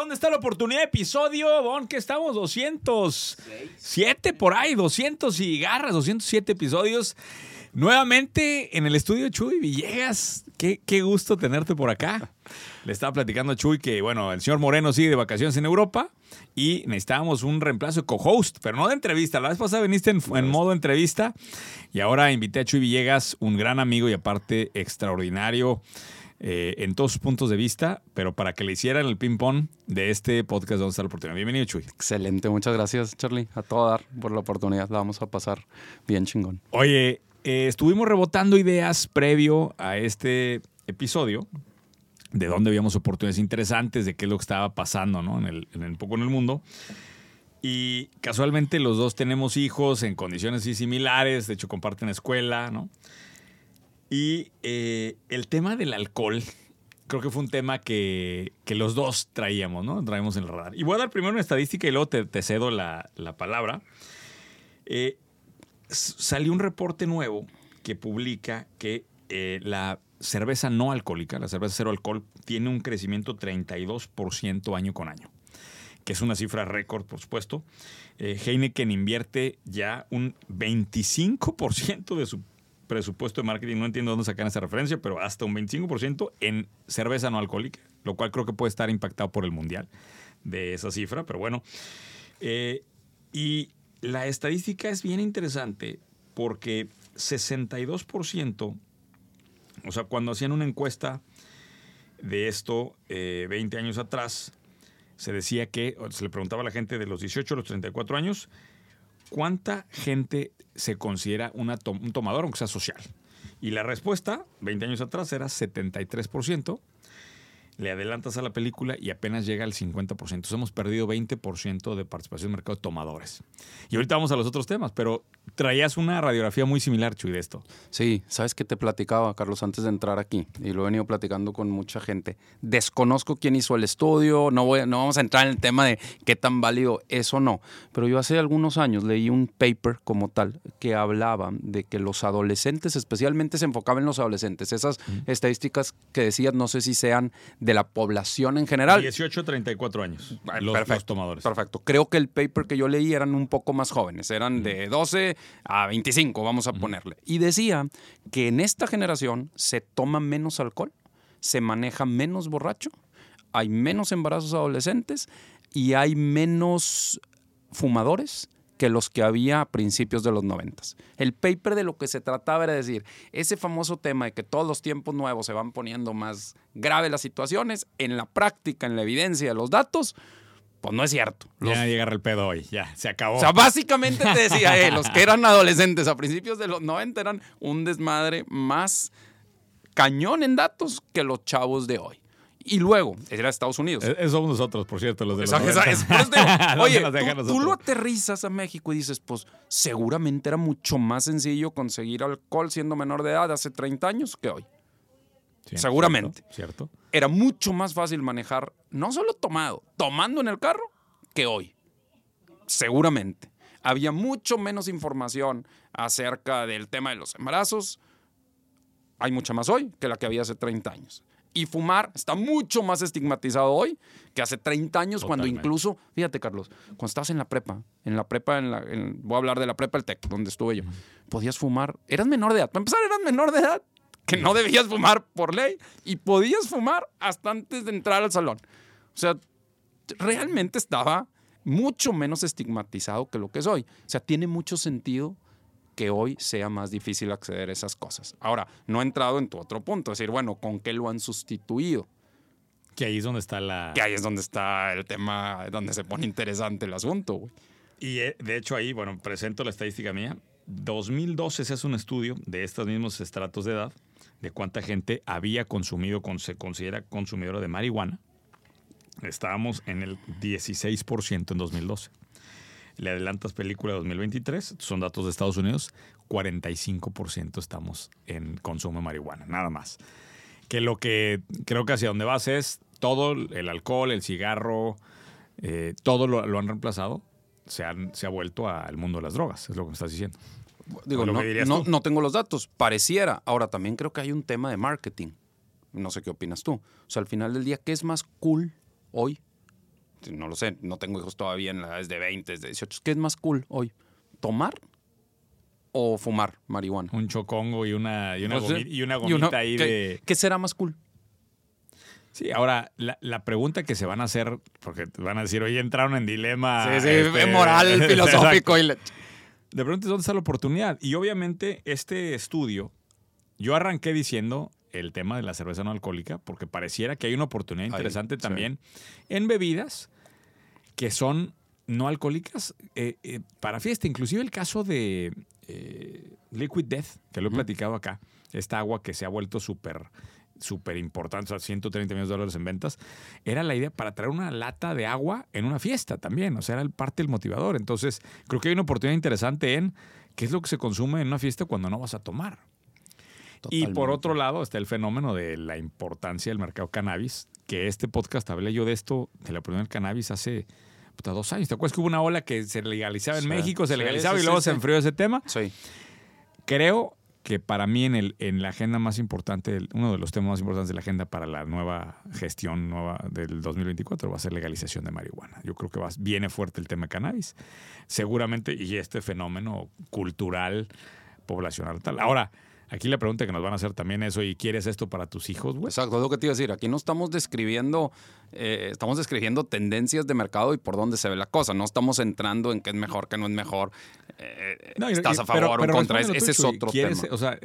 ¿dónde está la oportunidad? Episodio, Bon, que estamos 207 por ahí, 200 y garras, 207 episodios. Nuevamente en el estudio Chuy Villegas. Qué, qué gusto tenerte por acá. Le estaba platicando a Chuy que, bueno, el señor Moreno sigue de vacaciones en Europa y necesitábamos un reemplazo de co-host, pero no de entrevista. La vez pasada viniste en, en modo entrevista y ahora invité a Chuy Villegas, un gran amigo y aparte extraordinario eh, en todos sus puntos de vista, pero para que le hicieran el ping-pong de este podcast donde está la oportunidad. Bienvenido, Chuy. Excelente, muchas gracias, Charlie. A todo dar por la oportunidad. La vamos a pasar bien chingón. Oye, eh, estuvimos rebotando ideas previo a este episodio de dónde habíamos oportunidades interesantes, de qué es lo que estaba pasando, ¿no? En el, en el- un poco en el mundo. Y casualmente los dos tenemos hijos en condiciones así similares, de hecho comparten escuela, ¿no? Y eh, el tema del alcohol, creo que fue un tema que, que los dos traíamos, ¿no? Traíamos en el radar. Y voy a dar primero una estadística y luego te, cedo la, la palabra. Eh, salió un reporte nuevo que publica que eh, la cerveza no alcohólica, la cerveza cero alcohol, tiene un crecimiento 32% año con año, que es una cifra récord, por supuesto. Eh, Heineken invierte ya un 25% de su presupuesto de marketing, no entiendo dónde sacan esa referencia, pero hasta un 25% en cerveza no alcohólica, lo cual creo que puede estar impactado por el mundial de esa cifra, pero bueno. Eh, y la estadística es bien interesante porque 62%, o sea, cuando hacían una encuesta de esto eh, 20 años atrás, se decía que, se le preguntaba a la gente de los 18 a los 34 años, ¿cuánta gente se considera un tomador, aunque sea social? Y la respuesta, 20 años atrás, era 73%. Le adelantas a la película y apenas llega al 50%. Entonces hemos perdido 20% de participación en el mercado de tomadores. Y ahorita vamos a los otros temas, pero traías una radiografía muy similar, Chuy, de esto. Sí, sabes que te platicaba, Carlos, antes de entrar aquí, y lo he venido platicando con mucha gente. Desconozco quién hizo el estudio, no, voy, no vamos a entrar en el tema de qué tan válido es o no, pero yo hace algunos años leí un paper como tal que hablaba de que los adolescentes, especialmente se enfocaba en los adolescentes, esas estadísticas que decías, no sé si sean de la población en general. 18 a 34 años, los, perfecto, los tomadores. Perfecto. Creo que el paper que yo leí eran un poco más jóvenes, eran de 12 a 25, vamos a ponerle. Y decía que en esta generación se toma menos alcohol, se maneja menos borracho, hay menos embarazos adolescentes y hay menos fumadores que los que había a principios de los noventas. El paper de lo que se trataba era decir, ese famoso tema de que todos los tiempos nuevos se van poniendo más graves las situaciones, en la práctica, en la evidencia de los datos, pues no es cierto. Los- Ya llega el pedo hoy, ya, se acabó. o sea, básicamente te decía, eh, los que eran adolescentes a principios de los 90 eran un desmadre más cañón en datos que los chavos de hoy. Y luego, era Estados Unidos. Eh, Somos nosotros, por cierto, los de los Esa- esa- 90. es- por eso te digo, ¿Dónde Oye, nos dejan tú, tú lo aterrizas a México y dices, pues seguramente era mucho más sencillo conseguir alcohol siendo menor de edad hace 30 años que hoy. Sí, seguramente. Cierto. cierto. Era mucho más fácil manejar, no solo tomado, tomando en el carro, que hoy. Seguramente. Había mucho menos información acerca del tema de los embarazos. Hay mucha más hoy que la que había hace 30 años. Y fumar está mucho más estigmatizado hoy que hace 30 años, cuando Totalmente. incluso, fíjate Carlos, cuando estabas en la prepa, en la prepa, en la, en- voy a hablar de la prepa, el TEC, donde estuve yo, podías fumar, eras menor de edad. Para empezar, eras menor de edad, que no debías fumar por ley, y podías fumar hasta antes de entrar al salón. O sea, realmente estaba mucho menos estigmatizado que lo que es hoy. O sea, tiene mucho sentido que hoy sea más difícil acceder a esas cosas. Ahora, no he entrado en tu otro punto, es decir, bueno, ¿con qué lo han sustituido? Que ahí es donde está la... Que ahí es donde está el tema, donde se pone interesante el asunto, güey. Y eh, de hecho ahí, bueno, presento la estadística mía. 2012 se hace un estudio de estos mismos estratos de edad, de cuánta gente había consumido, con, se considera consumidora de marihuana. Estábamos en el 16% en 2012. Le adelantas película 2023, son datos de Estados Unidos, 45% estamos en consumo de marihuana, nada más. Que lo que creo que hacia donde vas es todo el alcohol, el cigarro, eh, todo lo, lo han reemplazado, se, han, se ha vuelto al mundo de las drogas, es lo que me estás diciendo. Digo, ¿O lo no, no, no tengo los datos, pareciera. Ahora, también creo que hay un tema de marketing. No sé qué opinas tú. O sea, al final del día, ¿qué es más cool hoy? No lo sé, no tengo hijos todavía en la edad de 20, de 18. ¿Qué es más cool hoy? ¿Tomar o fumar marihuana? Un chocongo y una, y una, No sé. gomi- y una Y gomita ahí ¿qué, de... ¿Qué será más cool? Sí, ahora, la, la pregunta que se van a hacer, porque van a decir, oye, entraron en dilema... sí, sí, este, moral, filosófico. Y la- De pronto, ¿dónde está la oportunidad? Y obviamente, este estudio, yo arranqué diciendo el tema de la cerveza no alcohólica, porque pareciera que hay una oportunidad Ahí, interesante sí. también en bebidas que son no alcohólicas eh, eh, para fiesta. Inclusive el caso de eh, Liquid Death, que lo he platicado acá, esta agua que se ha vuelto súper súper importante, o sea, 130 millones de dólares en ventas, era la idea para traer una lata de agua en una fiesta también, o sea, era el- parte del motivador. Entonces, creo que hay una oportunidad interesante en qué es lo que se consume en una fiesta cuando no vas a tomar. Y por otro lado está el fenómeno de la importancia del mercado cannabis, que este podcast hablé yo de esto, de la opinión del cannabis hace puta, dos años. ¿Te acuerdas que hubo una ola que se legalizaba en Sí. México, se legalizaba sí, y luego se enfrió ese tema? Sí. Creo que para mí en, el, en la agenda más importante, uno de los temas más importantes de la agenda para la nueva gestión nueva del 2024 va a ser legalización de marihuana. Yo creo que va, viene fuerte el tema de cannabis. Seguramente, y este fenómeno cultural, poblacional tal. Ahora, aquí la pregunta que nos van a hacer también es, ¿y quieres esto para tus hijos, güey? Exacto, es lo que te iba a decir. Aquí no estamos describiendo, eh, estamos describiendo tendencias de mercado y por dónde se ve la cosa. No estamos entrando en qué es mejor, qué no es mejor. Eh, No, estás y- a favor pero- o en contra. Ese es otro ¿Quieres- tema. O sea,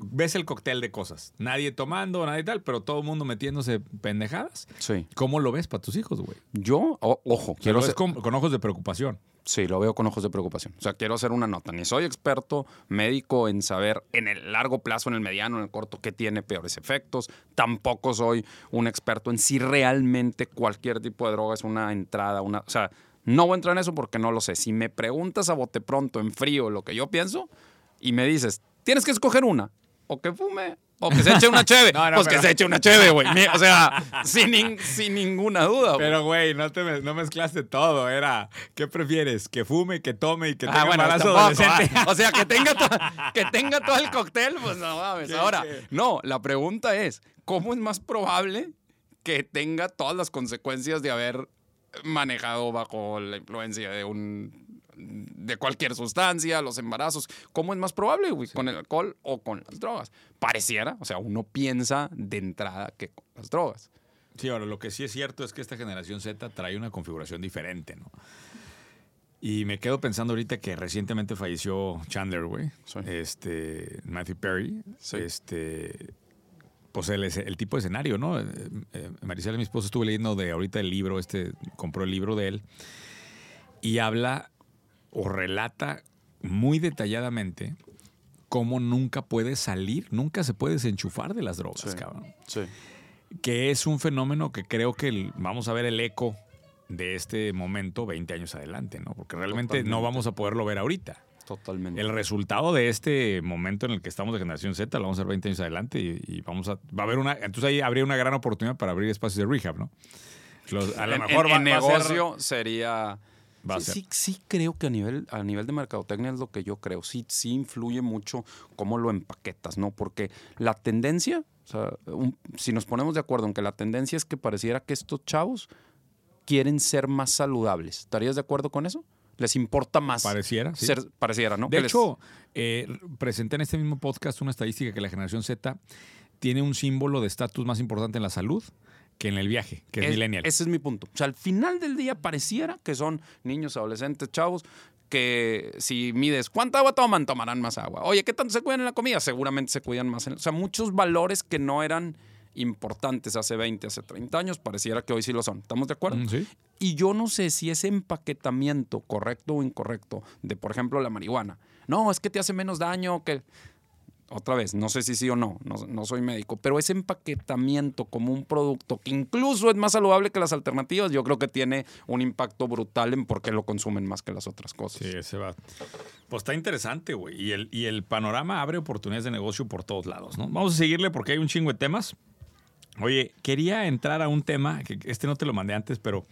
ves el cóctel de cosas. Nadie tomando, nadie tal, pero todo el mundo metiéndose pendejadas. Sí. ¿Cómo lo ves para tus hijos, güey? Yo, o- ojo, Quiero ser, con, con ojos de preocupación. Sí, lo veo con ojos de preocupación. O sea, quiero hacer una nota. Ni soy experto médico en saber en el largo plazo, en el mediano, en el corto, qué tiene peores efectos. Tampoco soy un experto en si realmente cualquier tipo de droga es una entrada, una... O sea, no voy a entrar en eso porque no lo sé. Si me preguntas a bote pronto, en frío, lo que yo pienso, y me dices, tienes que escoger una, o que fume, o que se eche una cheve, No, no, pues pero- que se eche una cheve, güey. O sea, sin, sin ninguna duda. Pero, güey, no, te, no mezclaste todo. Era, ¿qué prefieres? ¿Que fume, que tome y que tenga Ah, bueno, embarazo adolescente? ah. O sea, que tenga, que tenga todo el cóctel, pues no mames. ¿Qué, Ahora, qué? no, la pregunta es, ¿cómo es más probable que tenga todas las consecuencias de haber manejado bajo la influencia de un de cualquier sustancia, los embarazos, ¿cómo es más probable, güey? ¿Con el alcohol o con las drogas? Pareciera, o sea, uno piensa de entrada que con las drogas. Sí, ahora lo que sí es cierto es que esta generación Z trae una configuración diferente, ¿no? Y me quedo pensando ahorita que recientemente falleció Chandler, güey. Sí. Este, Matthew Perry. Sí. Este, pues el, tipo de escenario, ¿no? Eh, eh, Maricela, mi esposa, estuve leyendo de ahorita el libro, este, compró el libro de él. Y habla o relata muy detalladamente cómo nunca puede salir, nunca se puede desenchufar de las drogas, Sí. cabrón Sí. que es un fenómeno que creo que el- vamos a ver el eco de este momento 20 años adelante, ¿no? Porque realmente no vamos a poderlo ver ahorita. Totalmente. El resultado de este momento en el que estamos de generación Z lo vamos a ver 20 años adelante y, y vamos a va a haber una entonces ahí habría una gran oportunidad para abrir espacios de rehab, ¿no? Los- a lo mejor va, en va a ser- negocio sería Va sí, sí, sí creo que a nivel, a nivel de mercadotecnia es lo que yo creo. Sí, sí influye mucho cómo lo empaquetas, ¿no? Porque la tendencia, o sea, un- si nos ponemos de acuerdo en que la tendencia es que pareciera que estos chavos quieren ser más saludables. ¿Estarías de acuerdo con eso? ¿Les importa más pareciera, sí. pareciera, ¿no? De Que les- hecho, eh, presenté en este mismo podcast una estadística que la generación Z tiene un símbolo de estatus más importante en la salud que en el viaje, que es, millennial. Ese es mi punto. O sea, al final del día pareciera que son niños, adolescentes, chavos, que si mides cuánta agua toman, tomarán más agua. Oye, ¿qué tanto se cuidan en la comida? Seguramente se cuidan más. En, o sea, muchos valores que no eran importantes hace 20, hace 30 años, pareciera que hoy sí lo son. ¿Estamos de acuerdo? Mm, sí. Y yo no sé si ese empaquetamiento correcto o incorrecto de, por ejemplo, la marihuana. No, es que te hace menos daño que... Otra vez, no sé si sí o no, no, no soy médico, pero ese empaquetamiento como un producto que incluso es más saludable que las alternativas, yo creo que tiene un impacto brutal en por qué lo consumen más que las otras cosas. Sí, ese va. Pues está interesante, güey. Y el, y el panorama abre oportunidades de negocio por todos lados, ¿no? Vamos a seguirle porque hay un chingo de temas. Oye, quería entrar a un tema, que este no te lo mandé antes, pero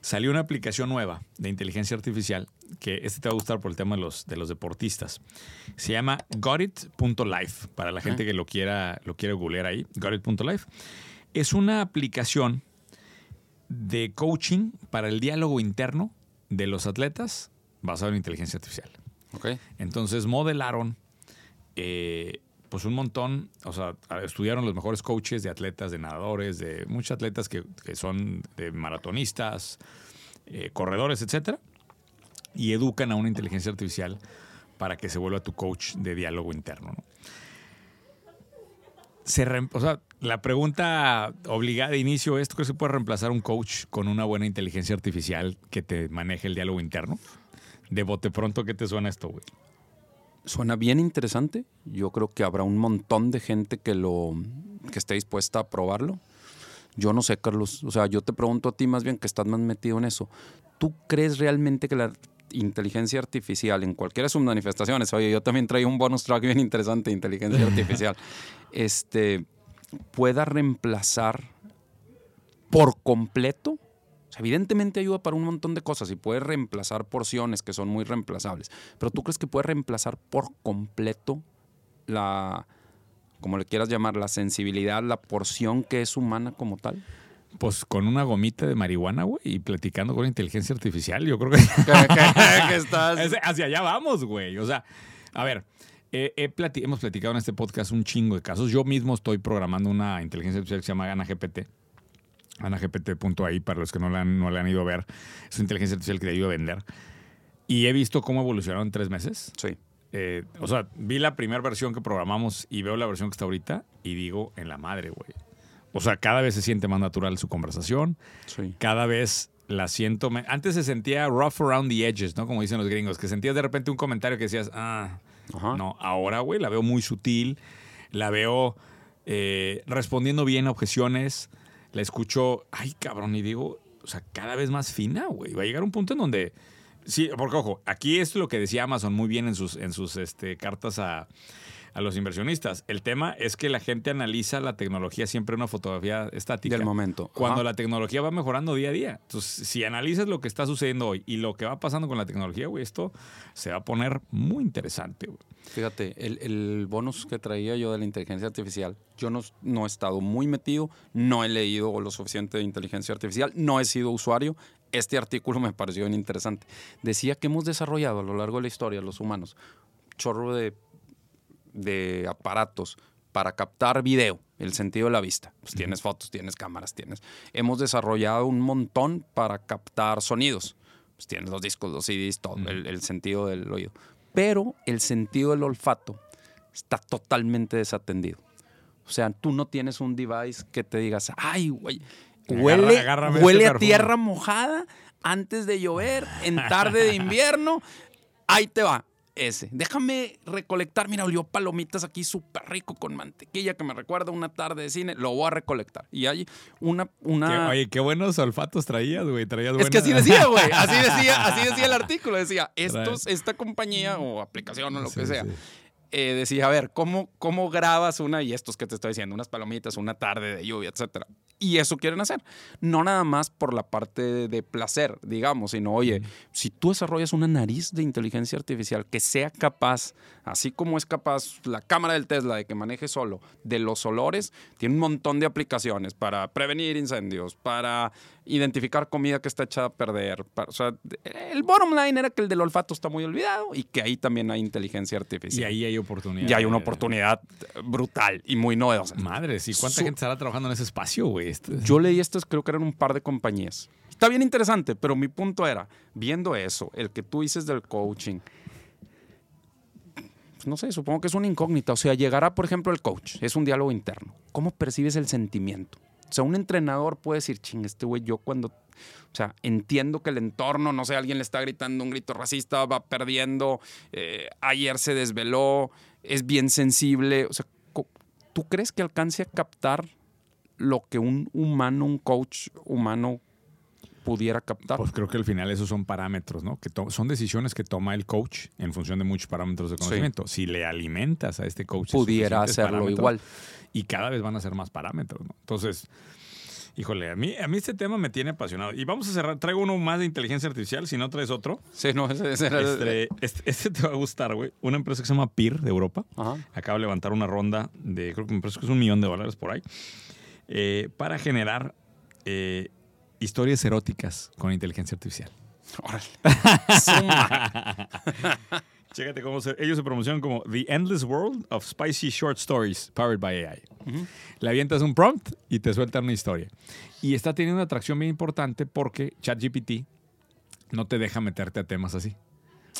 salió una aplicación nueva de inteligencia artificial, que este te va a gustar por el tema de los, de los deportistas. Se llama gotit.life, para la gente que lo quiera, lo quiera googlear ahí, gotit.life. Es una aplicación de coaching para el diálogo interno de los atletas basado en inteligencia artificial. Ok. Entonces modelaron eh, pues un montón, o sea, estudiaron los mejores coaches de atletas, de nadadores, de muchos atletas que, son de maratonistas, eh, corredores, etcétera, y educan a una inteligencia artificial para que se vuelva tu coach de diálogo interno. ¿no? Se rem- o sea, la pregunta obligada de inicio es, ¿tú crees que puedes reemplazar un coach con una buena inteligencia artificial que te maneje el diálogo interno? De bote pronto, ¿qué te suena esto, güey? Suena bien interesante. Yo creo que habrá un montón de gente que lo que esté dispuesta a probarlo. Yo no sé, Carlos. O sea, yo te pregunto a ti más bien que estás más metido en eso. ¿Tú crees realmente que la inteligencia artificial en cualquiera de sus manifestaciones, oye, yo también traigo un bonus track bien interesante de inteligencia artificial, este, pueda reemplazar por completo? O sea, evidentemente ayuda para un montón de cosas y puede reemplazar porciones que son muy reemplazables. Pero tú crees que puede reemplazar por completo la, como le quieras llamar, la sensibilidad, la porción que es humana como tal? Pues con una gomita de marihuana, güey, y platicando con inteligencia artificial, yo creo que que estás... Es- hacia allá vamos, güey. O sea, a ver, eh, plati- hemos platicado en este podcast un chingo de casos. Yo mismo estoy programando una inteligencia artificial que se llama AnaGPT. AnaGPT.ai, para los que no la, han, no la han ido a ver. Es una inteligencia artificial que te ayuda a vender. Y he visto cómo evolucionaron en tres meses. Sí. Eh, o sea, vi la primera versión que programamos y veo la versión que está ahorita y digo, en la madre, güey. O sea, cada vez se siente más natural su conversación Sí. cada vez la siento. me- Antes se sentía rough around the edges, ¿no? Como dicen los gringos, que sentías de repente un comentario que decías, ah, Ajá. no, ahora, güey, la veo muy sutil, la veo eh, respondiendo bien a objeciones, la escucho, ay, cabrón, y digo, o sea, cada vez más fina, güey. Va a llegar un punto en donde, sí, porque ojo, aquí es lo que decía Amazon muy bien en sus, en sus este, cartas a, a los inversionistas. El tema es que la gente analiza la tecnología siempre en una fotografía estática Del momento. cuando Ajá. la tecnología va mejorando día a día. Entonces, si analizas lo que está sucediendo hoy y lo que va pasando con la tecnología, güey, esto se va a poner muy interesante, güey. Fíjate, el, el bonus que traía yo de la inteligencia artificial, yo no, no he estado muy metido, no he leído lo suficiente de inteligencia artificial, no he sido usuario. Este artículo me pareció bien interesante. Decía que hemos desarrollado a lo largo de la historia, los humanos, chorro de, de aparatos para captar video, el sentido de la vista. Pues tienes fotos, tienes cámaras, tienes. Hemos desarrollado un montón para captar sonidos. Pues tienes los discos, los CDs, todo, el, el sentido del oído. Pero el sentido del olfato está totalmente desatendido. O sea, tú no tienes un device que te digas, ay, güey, huele, agárrame huele este a perfume". tierra mojada antes de llover, en tarde de invierno. Ahí te va. Ese. Déjame recolectar. Mira, olió palomitas aquí súper rico con mantequilla que me recuerda una tarde de cine. Lo voy a recolectar. Y hay una. Qué- una oye, qué buenos olfatos traías, güey. Traías es que así buena- decía, güey. Así decía, así decía el artículo. Decía, estos, esta compañía o aplicación o lo Sí, que sea. sí. eh, decía, a ver, ¿cómo, ¿cómo grabas una y estos que te estoy diciendo? Unas palomitas, una tarde de lluvia, etcétera. Y eso quieren hacer. No nada más por la parte de, placer, digamos, sino, oye, si tú desarrollas una nariz de inteligencia artificial que sea capaz, así como es capaz la cámara del Tesla de que maneje solo, de los olores, tiene un montón de aplicaciones para prevenir incendios, para identificar comida que está echada a perder. para- o sea, el bottom line era que el del olfato está muy olvidado y que ahí también hay inteligencia Y artificial. ahí hay oportunidad. Y hay una oportunidad brutal y muy novedosa. Madre, sí. ¿Cuánta Su- gente estará trabajando en ese espacio, güey? Este- Yo leí estas, creo que eran un par de compañías. Está bien interesante, pero mi punto era, viendo eso, el que tú dices del coaching, no sé, supongo que es una incógnita. O sea, llegará, por ejemplo, el coach, es un diálogo interno. ¿Cómo percibes el sentimiento? O sea, un entrenador puede decir, ching, este güey, yo cuando. O sea, entiendo que el entorno, no sé, alguien le está gritando un grito racista, va perdiendo, eh, ayer se desveló, es bien sensible. O sea, ¿tú crees que alcance a captar lo que un humano, un coach humano pudiera captar? Pues creo que al final esos son parámetros, ¿no? Que son decisiones que toma el coach en función de muchos parámetros de Sí. conocimiento. Si le alimentas a este coach pudiera hacerlo igual. Y cada vez van a ser más parámetros, ¿no? Entonces, híjole, a mí, a mí este tema me tiene apasionado. Y vamos a cerrar. Traigo uno más de inteligencia artificial, si no traes otro. Sí, no, ese, ese era Este, este, este te va a gustar, güey. Una empresa que se llama PIR de Europa. Ajá. acaba de levantar una ronda de, creo que me parece que es un millón de dólares por ahí, eh, para generar eh, historias eróticas con inteligencia artificial. Órale. Chécate cómo se- ellos se promocionan como The Endless World of Spicy Short Stories Powered by AI. Le avientas un prompt y te sueltan una historia. Y está teniendo una atracción bien importante porque ChatGPT no te deja meterte a temas así.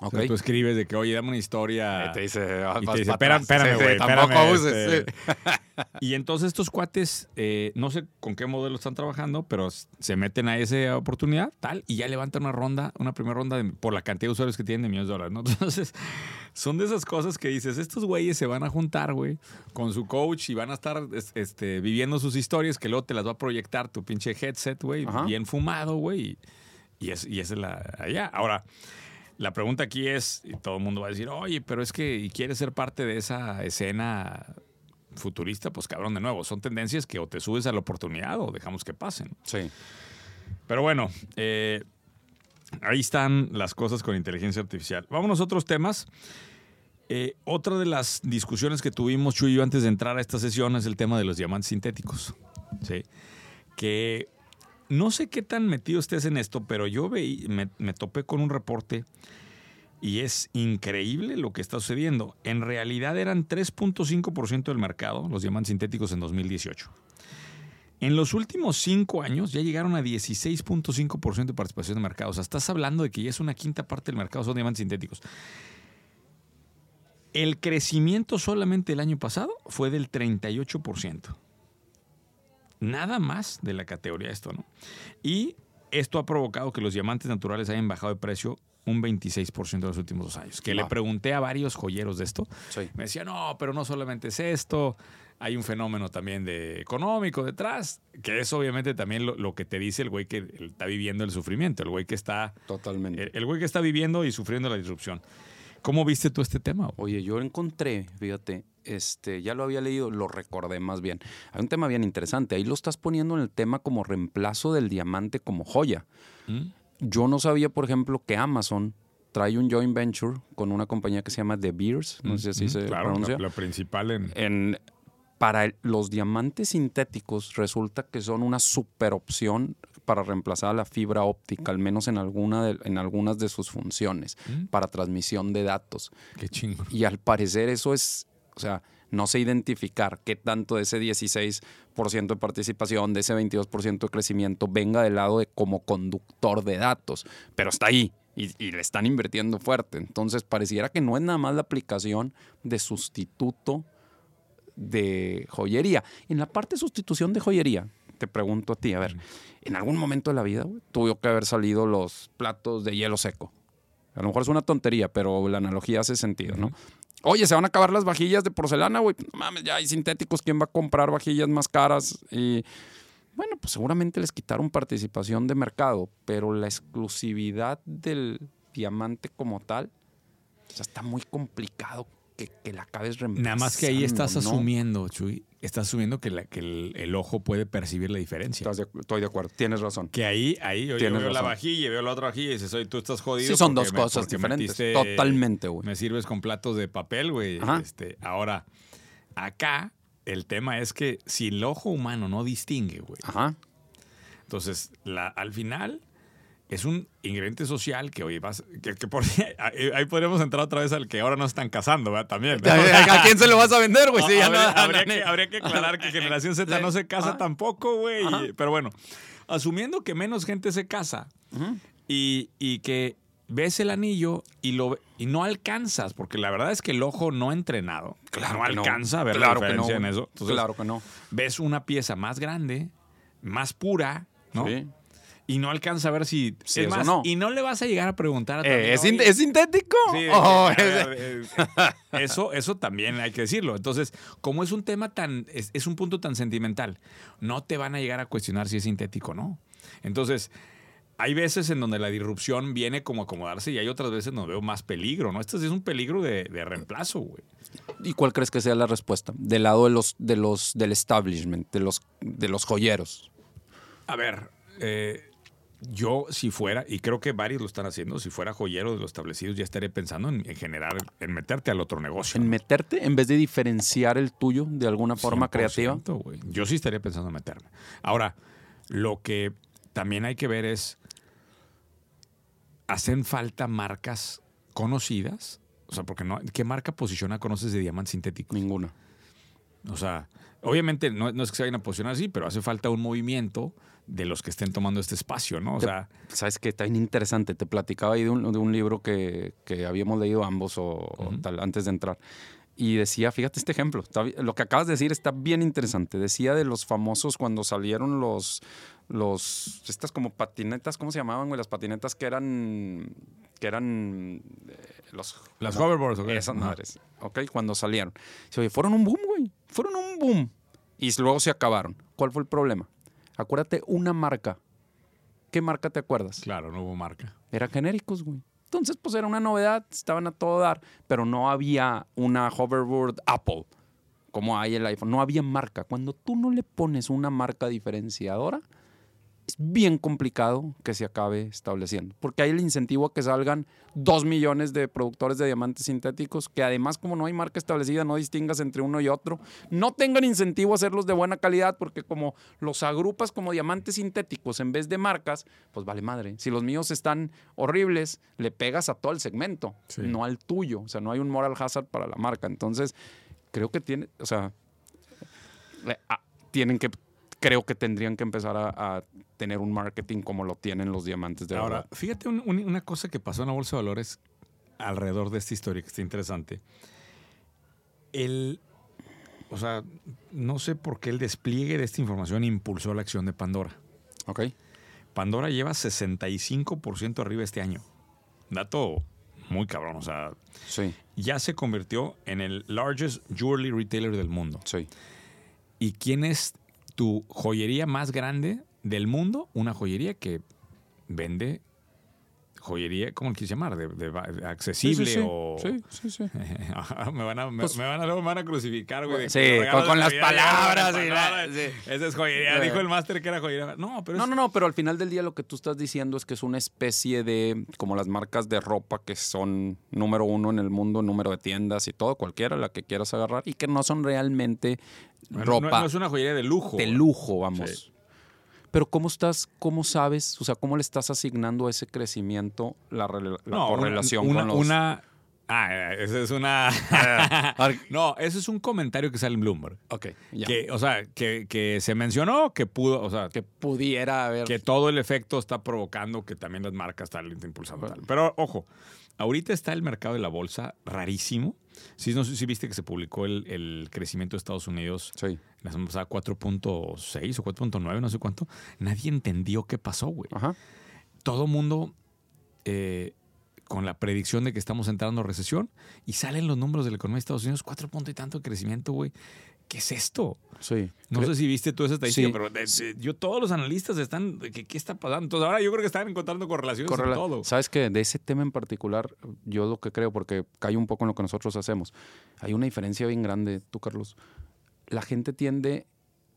O Ok. sea, tú escribes de que, oye, dame una historia. Y te dice, ah, Y vas te dice, pa' espérame, atrás". espérame, Sí, güey, Tampoco uses. este, sí. Y entonces estos cuates, eh, no sé con qué modelo están trabajando, pero se meten a esa oportunidad, tal, y ya levantan una ronda, una primera ronda de- por la cantidad de usuarios que tienen de millones de dólares, ¿no? Entonces, son de esas cosas que dices, estos güeyes se van a juntar, güey, con su coach y van a estar es- este, viviendo sus historias que luego te las va a proyectar tu pinche headset, güey, bien fumado, güey, y, y, es, y esa es la allá. Ahora, la pregunta aquí es, y todo el mundo va a decir, oye, pero es que, ¿y quieres ser parte de esa escena futurista? Pues cabrón, de nuevo, son tendencias que o te subes a la oportunidad o dejamos que pasen. Sí. Pero bueno, eh, ahí están las cosas con inteligencia artificial. Vámonos a otros temas. Eh, otra de las discusiones que tuvimos, Chuy y yo, antes de entrar a esta sesión es el tema de los diamantes sintéticos. ¿sí? Que no sé qué tan metido estés en esto, pero yo veí, me, me topé con un reporte y es increíble lo que está sucediendo. En realidad eran 3.5% del mercado los diamantes sintéticos en 2018. En los últimos cinco años ya llegaron a 16.5% de participación de mercado. O sea, estás hablando de que ya es una quinta parte del mercado son diamantes sintéticos. El crecimiento solamente el año pasado fue del 38%. Nada más de la categoría esto, ¿no? Y esto ha provocado que los diamantes naturales hayan bajado de precio un 26% en los últimos dos años. Que le pregunté a varios joyeros de esto. Sí. Me decía, no, pero no solamente es esto, hay un fenómeno también de económico detrás, que es obviamente también lo, lo que te dice el güey que está viviendo el sufrimiento, el güey que está, Totalmente. el, el güey que está viviendo y sufriendo la disrupción. ¿Cómo viste tú este tema? Oye, yo encontré, fíjate, este, ya lo había leído, lo recordé más bien. Hay un tema bien interesante. Ahí lo estás poniendo en el tema como reemplazo del diamante como joya. ¿Mm? Yo no sabía, por ejemplo, que Amazon trae un joint venture con una compañía que se llama The Beers, no sé si así Mm, se claro, pronuncia. lo, lo principal en... En, para el- los diamantes sintéticos resulta que son una super opción para reemplazar a la fibra óptica, al menos en, alguna de- en algunas de sus funciones, Mm. para transmisión de datos. Qué chingo. Y al parecer eso es, o sea, no sé identificar qué tanto de ese 16% de participación, de ese 22% de crecimiento venga del lado de como conductor de datos, pero está ahí y, y le están invirtiendo fuerte. Entonces pareciera que no es nada más la aplicación de sustituto de joyería. En la parte de sustitución de joyería, te pregunto a ti, a ver, en algún momento de la vida tuvo que haber salido los platos de hielo seco. A lo mejor es una tontería, pero la analogía hace sentido, ¿no? Oye, se van a acabar las vajillas de porcelana, güey. No mames, ya hay sintéticos. ¿Quién va a comprar vajillas más caras? Y bueno, pues seguramente les quitaron participación de mercado, pero la exclusividad del diamante como tal, o sea, está muy complicado que, que la acabes reemplazando. Nada más que ahí estás ¿no? asumiendo, Chuy, estás asumiendo que, la- que el, el ojo puede percibir la diferencia. De- estoy de acuerdo, tienes razón. Que ahí, ahí yo, yo veo la razón. vajilla, veo la otra vajilla y dices, oye, tú estás jodido. Sí, son dos me- cosas diferentes. metiste- Totalmente, güey. Me sirves con platos de papel, güey. Este, ahora, acá el tema es que si el ojo humano no distingue, güey, Ajá. entonces la, al final es un ingrediente social que, oye, vas, que, que por ahí podríamos entrar otra vez al que ahora no están casando, ¿verdad? También. ¿no? ¿A quién se lo vas a vender, güey? Sí, habría, no- habría no- que, habría que aclarar que generación Z no se casa Ajá. tampoco, güey. Ajá. Pero bueno, asumiendo que menos gente se casa y, y que ves el anillo y lo y no alcanzas, porque la verdad es que el ojo no entrenado no que alcanza a ver Claro la que no, diferencia en eso. Entonces, claro que no. ves una pieza más grande, más pura, ¿no? Sí. Y no alcanza a ver si Sí, es más, no. y no le vas a llegar a preguntar a tu Eh, amigo, ¿es, sin- "Oye, ¿Es sintético? Sí, Oh, es- eso, eso también hay que decirlo. Entonces, como es un tema tan, es, es un punto tan sentimental, no te van a llegar a cuestionar si es sintético o no. Entonces, hay veces en donde la disrupción viene como a acomodarse y hay otras veces donde veo más peligro, ¿no? Esto sí es un peligro de, de reemplazo, güey. ¿Y cuál crees que sea la respuesta? Del lado de los, de los, del establishment, de los, de los joyeros. A ver, eh, yo si fuera, y creo que varios lo están haciendo, si fuera joyero de los establecidos, ya estaría pensando en, en generar, en meterte al otro negocio. En ¿no? meterte en vez de diferenciar el tuyo de alguna forma creativa. 100%, güey. Yo sí estaría pensando en meterme. Ahora, lo que también hay que ver es, ¿hacen falta marcas conocidas? O sea, porque no, ¿qué marca posiciona conoces de diamante sintético? Ninguna. O sea, obviamente no, no es que se vayan a posicionar así, pero hace falta un movimiento de los que estén tomando este espacio, ¿no? O sea, Sabes que está bien interesante. Te platicaba ahí de un, de un libro que, que habíamos leído ambos o, o tal, antes de entrar. Y decía, fíjate este ejemplo, está lo que acabas de decir está bien interesante. Decía de los famosos cuando salieron los, los, estas como patinetas, ¿cómo se llamaban, güey? Las patinetas que eran, que eran eh, los... las ¿cómo? hoverboards, ¿ok? Esas madres, ¿ok? Cuando salieron. Oye, fueron un boom, güey. Fueron un boom. Y luego se acabaron. ¿Cuál fue el problema? Acuérdate una marca. ¿Qué marca te acuerdas? Claro, no hubo marca. Eran genéricos, güey. Entonces, pues era una novedad, estaban a todo dar, pero no había una hoverboard Apple como hay el iPhone. No había marca. Cuando tú no le pones una marca diferenciadora, es bien complicado que se acabe estableciendo. Porque hay el incentivo a que salgan dos millones de productores de diamantes sintéticos, que además, como no hay marca establecida, no distingas entre uno y otro. No tengan incentivo a hacerlos de buena calidad, porque como los agrupas como diamantes sintéticos en vez de marcas, pues vale madre. Si los míos están horribles, le pegas a todo el segmento, Sí. no al tuyo. O sea, no hay un moral hazard para la marca. Entonces, creo que tiene, o sea, ah, tienen que, creo que tendrían que empezar a, a tener un marketing como lo tienen los diamantes de Ahora, verdad. fíjate un- un- una cosa que pasó en la Bolsa de Valores alrededor de esta historia que está interesante. El, o sea, no sé por qué el despliegue de esta información impulsó la acción de Pandora. Ok. Pandora lleva 65% arriba este año. Dato muy cabrón. O sea, Sí, ya se convirtió en el largest jewelry retailer del mundo. sí. ¿Y quién es tu joyería más grande del mundo? Una joyería que vende joyería, ¿cómo quieres llamar? De, de accesible sí, sí, o... Sí, sí, sí. me, van a, me, Pues- me van a, me van a crucificar, güey. Sí, con- las palabras y la-. Esa es joyería. Dijo el máster que era joyería. No, pero No, es- no, no, pero al final del día lo que tú estás diciendo es que es una especie de, como las marcas de ropa que son número uno en el mundo, número de tiendas y todo, cualquiera, la que quieras agarrar, y que no son realmente ropa no, no es una joyería de lujo. de lujo, vamos. Pero ¿cómo estás, cómo sabes, o sea, cómo le estás asignando a ese crecimiento la, la No, correlación una, con los... una- Ah, esa es una... No, eso es un comentario que sale en Bloomberg. ok, ya. Que, o sea, que, que se mencionó que pudo, o sea, que pudiera haber... que todo el efecto está provocando que también las marcas están impulsando. tal. Pero ojo, ahorita está el mercado de la bolsa rarísimo. Sí, no sé si viste que se publicó el, el crecimiento de Estados Unidos Sí, la semana pasada 4.6 o 4.9, no sé cuánto. Nadie entendió qué pasó, güey. ajá. Todo mundo eh, con la predicción de que estamos entrando a recesión y salen los números de la economía de Estados Unidos, cuatro puntos y tanto de crecimiento, güey. ¿Qué es esto? Sí. No Creo- sé si viste tú esa estadística, Sí. pero de- de- yo todos los analistas están, ¿qué, qué está pasando? Entonces ahora yo creo que están encontrando correlaciones Correla- en todo. Sabes que de ese tema en particular, yo lo que creo, porque cae un poco en lo que nosotros hacemos, hay una diferencia bien grande, tú, Carlos. La gente tiende,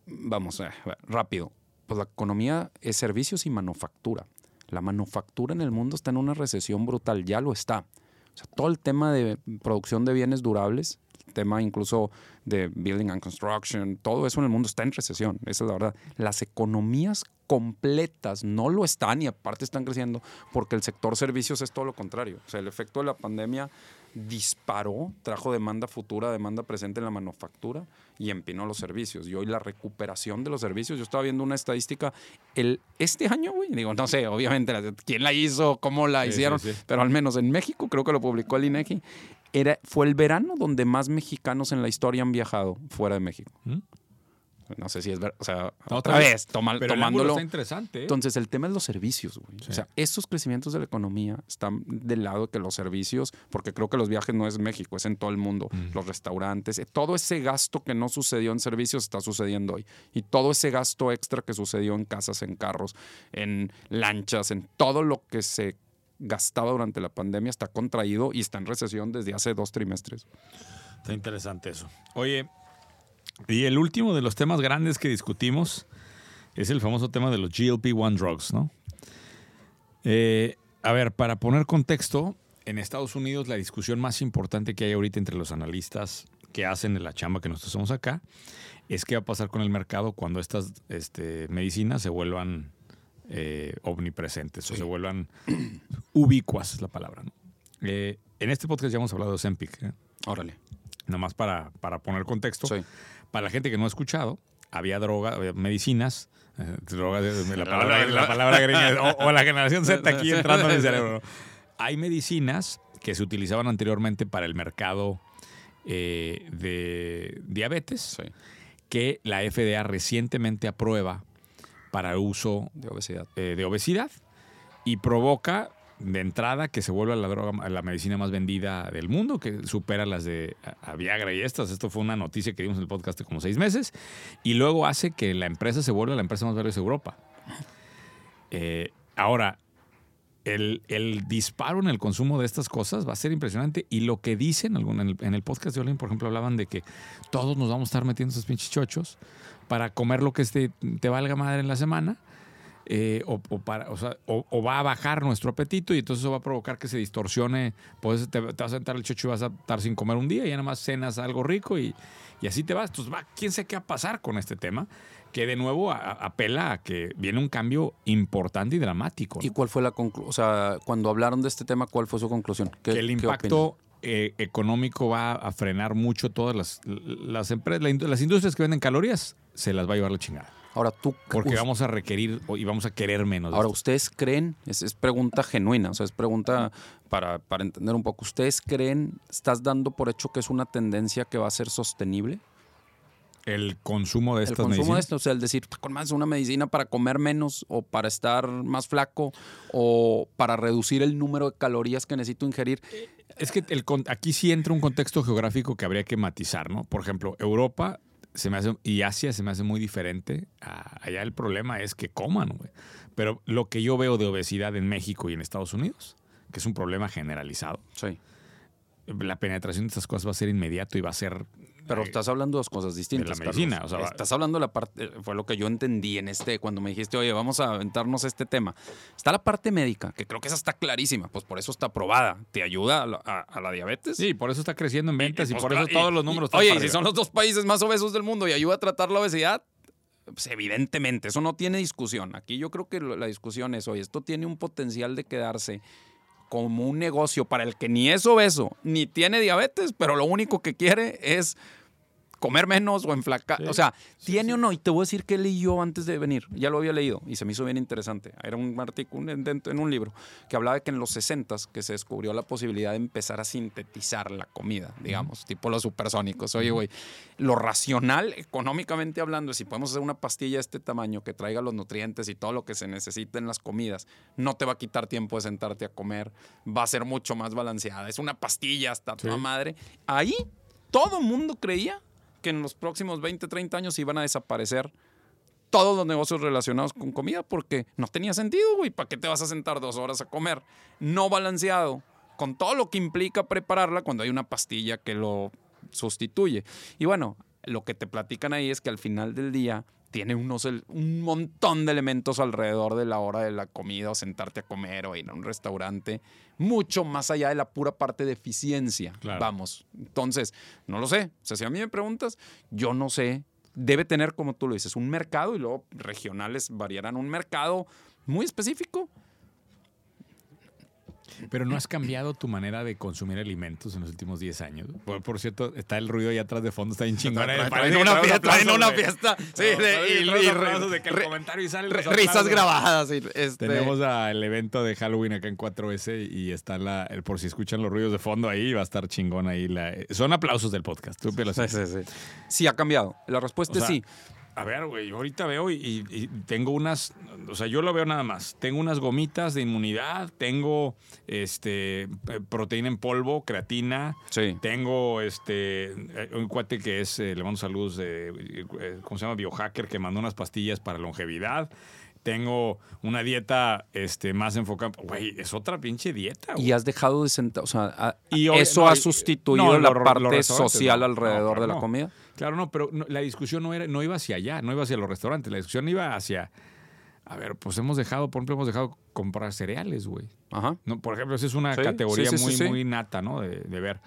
vamos, eh, rápido, pues la economía es servicios y manufactura. La manufactura en el mundo está en una recesión brutal, ya lo está. O sea, todo el tema de producción de bienes durables, el tema incluso de building and construction, todo eso en el mundo está en recesión, esa es la verdad. Las economías completas no lo están y aparte están creciendo porque el sector servicios es todo lo contrario. O sea, el efecto de la pandemia disparó, trajo demanda futura, demanda presente en la manufactura y empinó los servicios. Y hoy la recuperación de los servicios, yo estaba viendo una estadística, el, este año, güey, digo, no sé, obviamente, quién la hizo, cómo la Sí, hicieron, sí, sí. pero al menos en México, creo que lo publicó el INEGI, era, fue el verano donde más mexicanos en la historia han viajado fuera de México. ¿Mm? No sé si es verdad, o sea, No, otra bien. vez, toma- Pero tomándolo. está interesante. ¿eh? Entonces, el tema es los servicios, güey. Sí. O sea, estos crecimientos de la economía están del lado de que los servicios, porque creo que los viajes no es México, es en todo el mundo, Mm. los restaurantes, eh, todo ese gasto que no sucedió en servicios está sucediendo hoy. Y todo ese gasto extra que sucedió en casas, en carros, en lanchas, en todo lo que se gastaba durante la pandemia está contraído y está en recesión desde hace dos trimestres. Está interesante eso. Oye, y el último de los temas grandes que discutimos es el famoso tema de los GLP-1 drugs, ¿no? Eh, a ver, para poner contexto, en Estados Unidos la discusión más importante que hay ahorita entre los analistas que hacen la chamba que nosotros hacemos acá es qué va a pasar con el mercado cuando estas este, medicinas se vuelvan eh, omnipresentes o se vuelvan ubicuas, es la palabra. ¿no? Eh, en este podcast ya hemos hablado de Ozempic. ¿eh? Órale. Nomás para, para poner contexto. Sí. Para la gente que no ha escuchado, había droga, había medicinas, eh, droga, de- la palabra, la palabra greña, o, o la generación Z aquí entrando en el cerebro. Hay medicinas que se utilizaban anteriormente para el mercado eh, de diabetes, Sí. que la FDA recientemente aprueba para uso De obesidad. eh, de obesidad y provoca de entrada que se vuelva la droga, la medicina más vendida del mundo, que supera las de a- Viagra y estas. Esto fue una noticia que dimos en el podcast de como seis meses. Y luego hace que la empresa se vuelva la empresa más valiosa de Europa. Eh, ahora, el, el disparo en el consumo de estas cosas va a ser impresionante. Y lo que dicen en el, en el podcast de Olin, por ejemplo, hablaban de que todos nos vamos a estar metiendo esos pinches chochos para comer lo que este, te valga madre en la semana. eh, o, o para, o, sea, o- va a bajar nuestro apetito y entonces eso va a provocar que se distorsione. Pues te, te vas a sentar el chocho y vas a estar sin comer un día y ya nada más cenas algo rico y, y así te vas. Entonces, va, quién sabe qué va a pasar con este tema, que de nuevo a- a- apela a que viene un cambio importante y dramático. ¿no? ¿Y cuál fue la conclusión? O sea, cuando hablaron de este tema, ¿cuál fue su conclusión? ¿Qué- que el impacto eh, económico va a frenar mucho todas las, las empresas, las industrias que venden calorías, se las va a llevar la chingada. Ahora tú, Porque vamos a requerir y vamos a querer menos. ahora ustedes creen, es, es pregunta genuina, o sea, es pregunta para, para entender un poco. ¿Ustedes creen, estás dando por hecho que es una tendencia que va a ser sostenible? El consumo de El estas consumo de medicinas. esto, o sea, el decir, con más una medicina para comer menos o para estar más flaco o para reducir el número de calorías que necesito ingerir. Es que el aquí sí entra un contexto geográfico que habría que matizar, ¿no? Por ejemplo, Europa se me hace, y Asia se me hace muy diferente. allá el problema es que coman, güey. Pero lo que yo veo de obesidad en México y en Estados Unidos, que es un problema generalizado, Sí. la penetración de estas cosas va a ser inmediato y va a ser... Pero estás hablando de dos cosas distintas. de la medicina, Carlos. o sea, va- estás hablando de la parte, fue lo que yo entendí en este, cuando me dijiste, oye, vamos a aventarnos este tema. Está la parte médica, que creo que esa está clarísima, pues por eso está aprobada. Te ayuda a la, a- a la diabetes. Sí, por eso está creciendo en ventas y, pues, por eso todos los números están Oye, para y si arriba. son los dos países más obesos del mundo y ayuda a tratar la obesidad, pues evidentemente, eso no tiene discusión. Aquí yo creo que la discusión es, oye, esto tiene un potencial de quedarse como un negocio para el que ni es obeso, ni tiene diabetes, pero lo único que quiere es comer menos o enflacar. Sí, O sea, tiene o no. Y te voy a decir que leí yo antes de venir. Ya lo había leído y se me hizo bien interesante. Era un artículo en, en un libro que hablaba de que en los 60 que se descubrió la posibilidad de empezar a sintetizar la comida, digamos, tipo los supersónicos. Oye, güey, lo racional, económicamente hablando, es si podemos hacer una pastilla de este tamaño que traiga los nutrientes y todo lo que se necesita en las comidas, no te va a quitar tiempo de sentarte a comer, va a ser mucho más balanceada. Es una pastilla hasta Sí. toda madre. Ahí todo mundo creía que en los próximos 20, 30 años iban a desaparecer todos los negocios relacionados con comida porque no tenía sentido, güey. ¿Para qué te vas a sentar dos horas a comer? No balanceado, con todo lo que implica prepararla cuando hay una pastilla que lo sustituye. Y bueno, lo que te platican ahí es que al final del día tiene unos, un montón de elementos alrededor de la hora de la comida o sentarte a comer o ir a un restaurante, mucho más allá de la pura parte de eficiencia. Claro. Vamos, entonces, no lo sé. O sea, si a mí me preguntas, yo no sé. Debe tener, como tú lo dices, un mercado y luego regionales variarán un mercado muy específico. Pero no has cambiado tu manera de consumir alimentos en los últimos 10 años. Por, por cierto, está el ruido allá atrás de fondo, está bien chingón. Traen- eh, una fiesta, traen una fiesta. Sí, y- el comentario y los risas grabadas. y, este, Tenemos al evento de Halloween acá en 4S y está la, el, por si escuchan los ruidos de fondo ahí, va a estar chingón ahí. La, son aplausos del podcast. Tú, Sí, sí, sí. Sí, ha cambiado. La respuesta O sea, es sí. A ver, güey, yo ahorita veo y, y- y tengo unas, o sea, yo lo veo nada más. Tengo unas gomitas de inmunidad, tengo este eh, proteína en polvo, creatina, Sí. tengo este eh, un cuate que es, eh, le mando saludos, de, ¿cómo se llama? Biohacker, que mandó unas pastillas para longevidad. Tengo una dieta este, más enfocada. Güey, es otra pinche dieta. güey. Y has dejado de sentar, o sea, a- Y eso no, ha sustituido no, la parte social alrededor No, de la comida. Claro, no, pero no, la discusión no, era, no iba hacia allá, no iba hacia los restaurantes. La discusión iba hacia. A ver, pues hemos dejado, por ejemplo, hemos dejado comprar cereales, güey. Ajá. No, por ejemplo, esa es una Sí, categoría sí, sí, muy, muy nata, ¿no? De, de ver.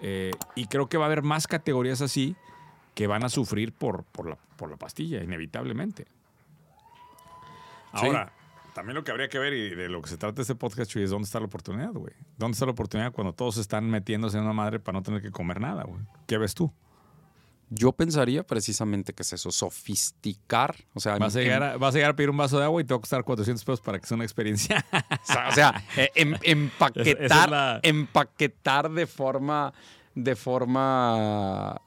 Eh, y creo que va a haber más categorías así que van a sufrir por, por, la, por la pastilla, inevitablemente. Ahora, también lo que habría que ver y de lo que se trata este podcast, Chuy, es dónde está la oportunidad, güey. ¿Dónde está la oportunidad cuando todos están metiéndose en una madre para no tener que comer nada, güey? ¿Qué ves tú? Yo pensaría precisamente que es eso, sofisticar. O sea, Vas a, llegar a, vas a llegar a pedir un vaso de agua y te va a costar 400 pesos para que sea una experiencia. O sea, o sea, eh, em- empaquetar, Esa es la- empaquetar de forma, de forma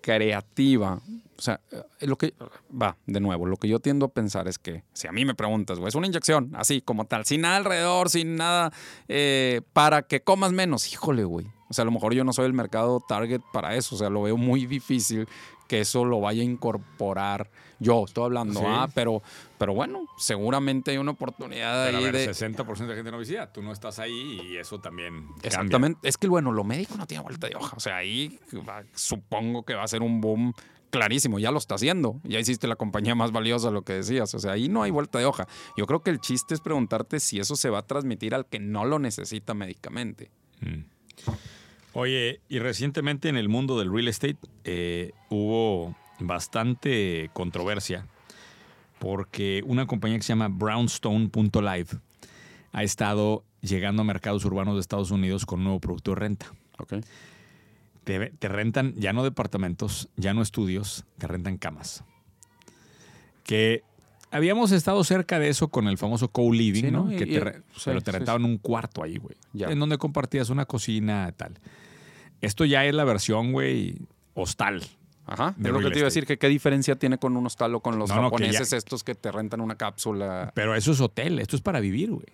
creativa. O sea, eh, lo que va, de nuevo, lo que yo tiendo a pensar es que si a mí me preguntas, güey, es una inyección, así como tal, sin nada alrededor, sin nada, eh, para que comas menos, híjole, güey. O sea, a lo mejor yo no soy el mercado target para eso, o sea, lo veo muy difícil que eso lo vaya a incorporar. Yo estoy hablando, Sí. ah, pero, pero bueno, seguramente hay una oportunidad Pero a ahí ver, de, 60% de gente no obesidad. Tú no estás ahí y eso también cambia. Exactamente. Es que, bueno, lo médico no tiene vuelta de hoja. O sea, ahí va- supongo que va a ser un boom clarísimo. Ya lo está haciendo. Ya hiciste la compañía más valiosa, lo que decías. O sea, ahí no hay vuelta de hoja. Yo creo que el chiste es preguntarte si eso se va a transmitir al que no lo necesita médicamente. Mm. Oye, y recientemente en el mundo del real estate eh, hubo bastante controversia porque una compañía que se llama Brownstone.live ha estado llegando a mercados urbanos de Estados Unidos con un nuevo producto de renta. Ok. Te, te rentan ya no departamentos, ya no estudios, te rentan camas. Que habíamos estado cerca de eso con el famoso co-living, Sí, ¿no? ¿no? Que y- te re- sí, pero te sí, rentaban un cuarto ahí, güey. En donde compartías una cocina, tal. Esto ya es la versión, güey, hostal. Ajá. De Es lo que te iba a decir, que qué diferencia tiene con un hostal o con los No, no, que ya- japoneses estos que te rentan una cápsula. Pero eso es hotel, esto es para vivir, güey.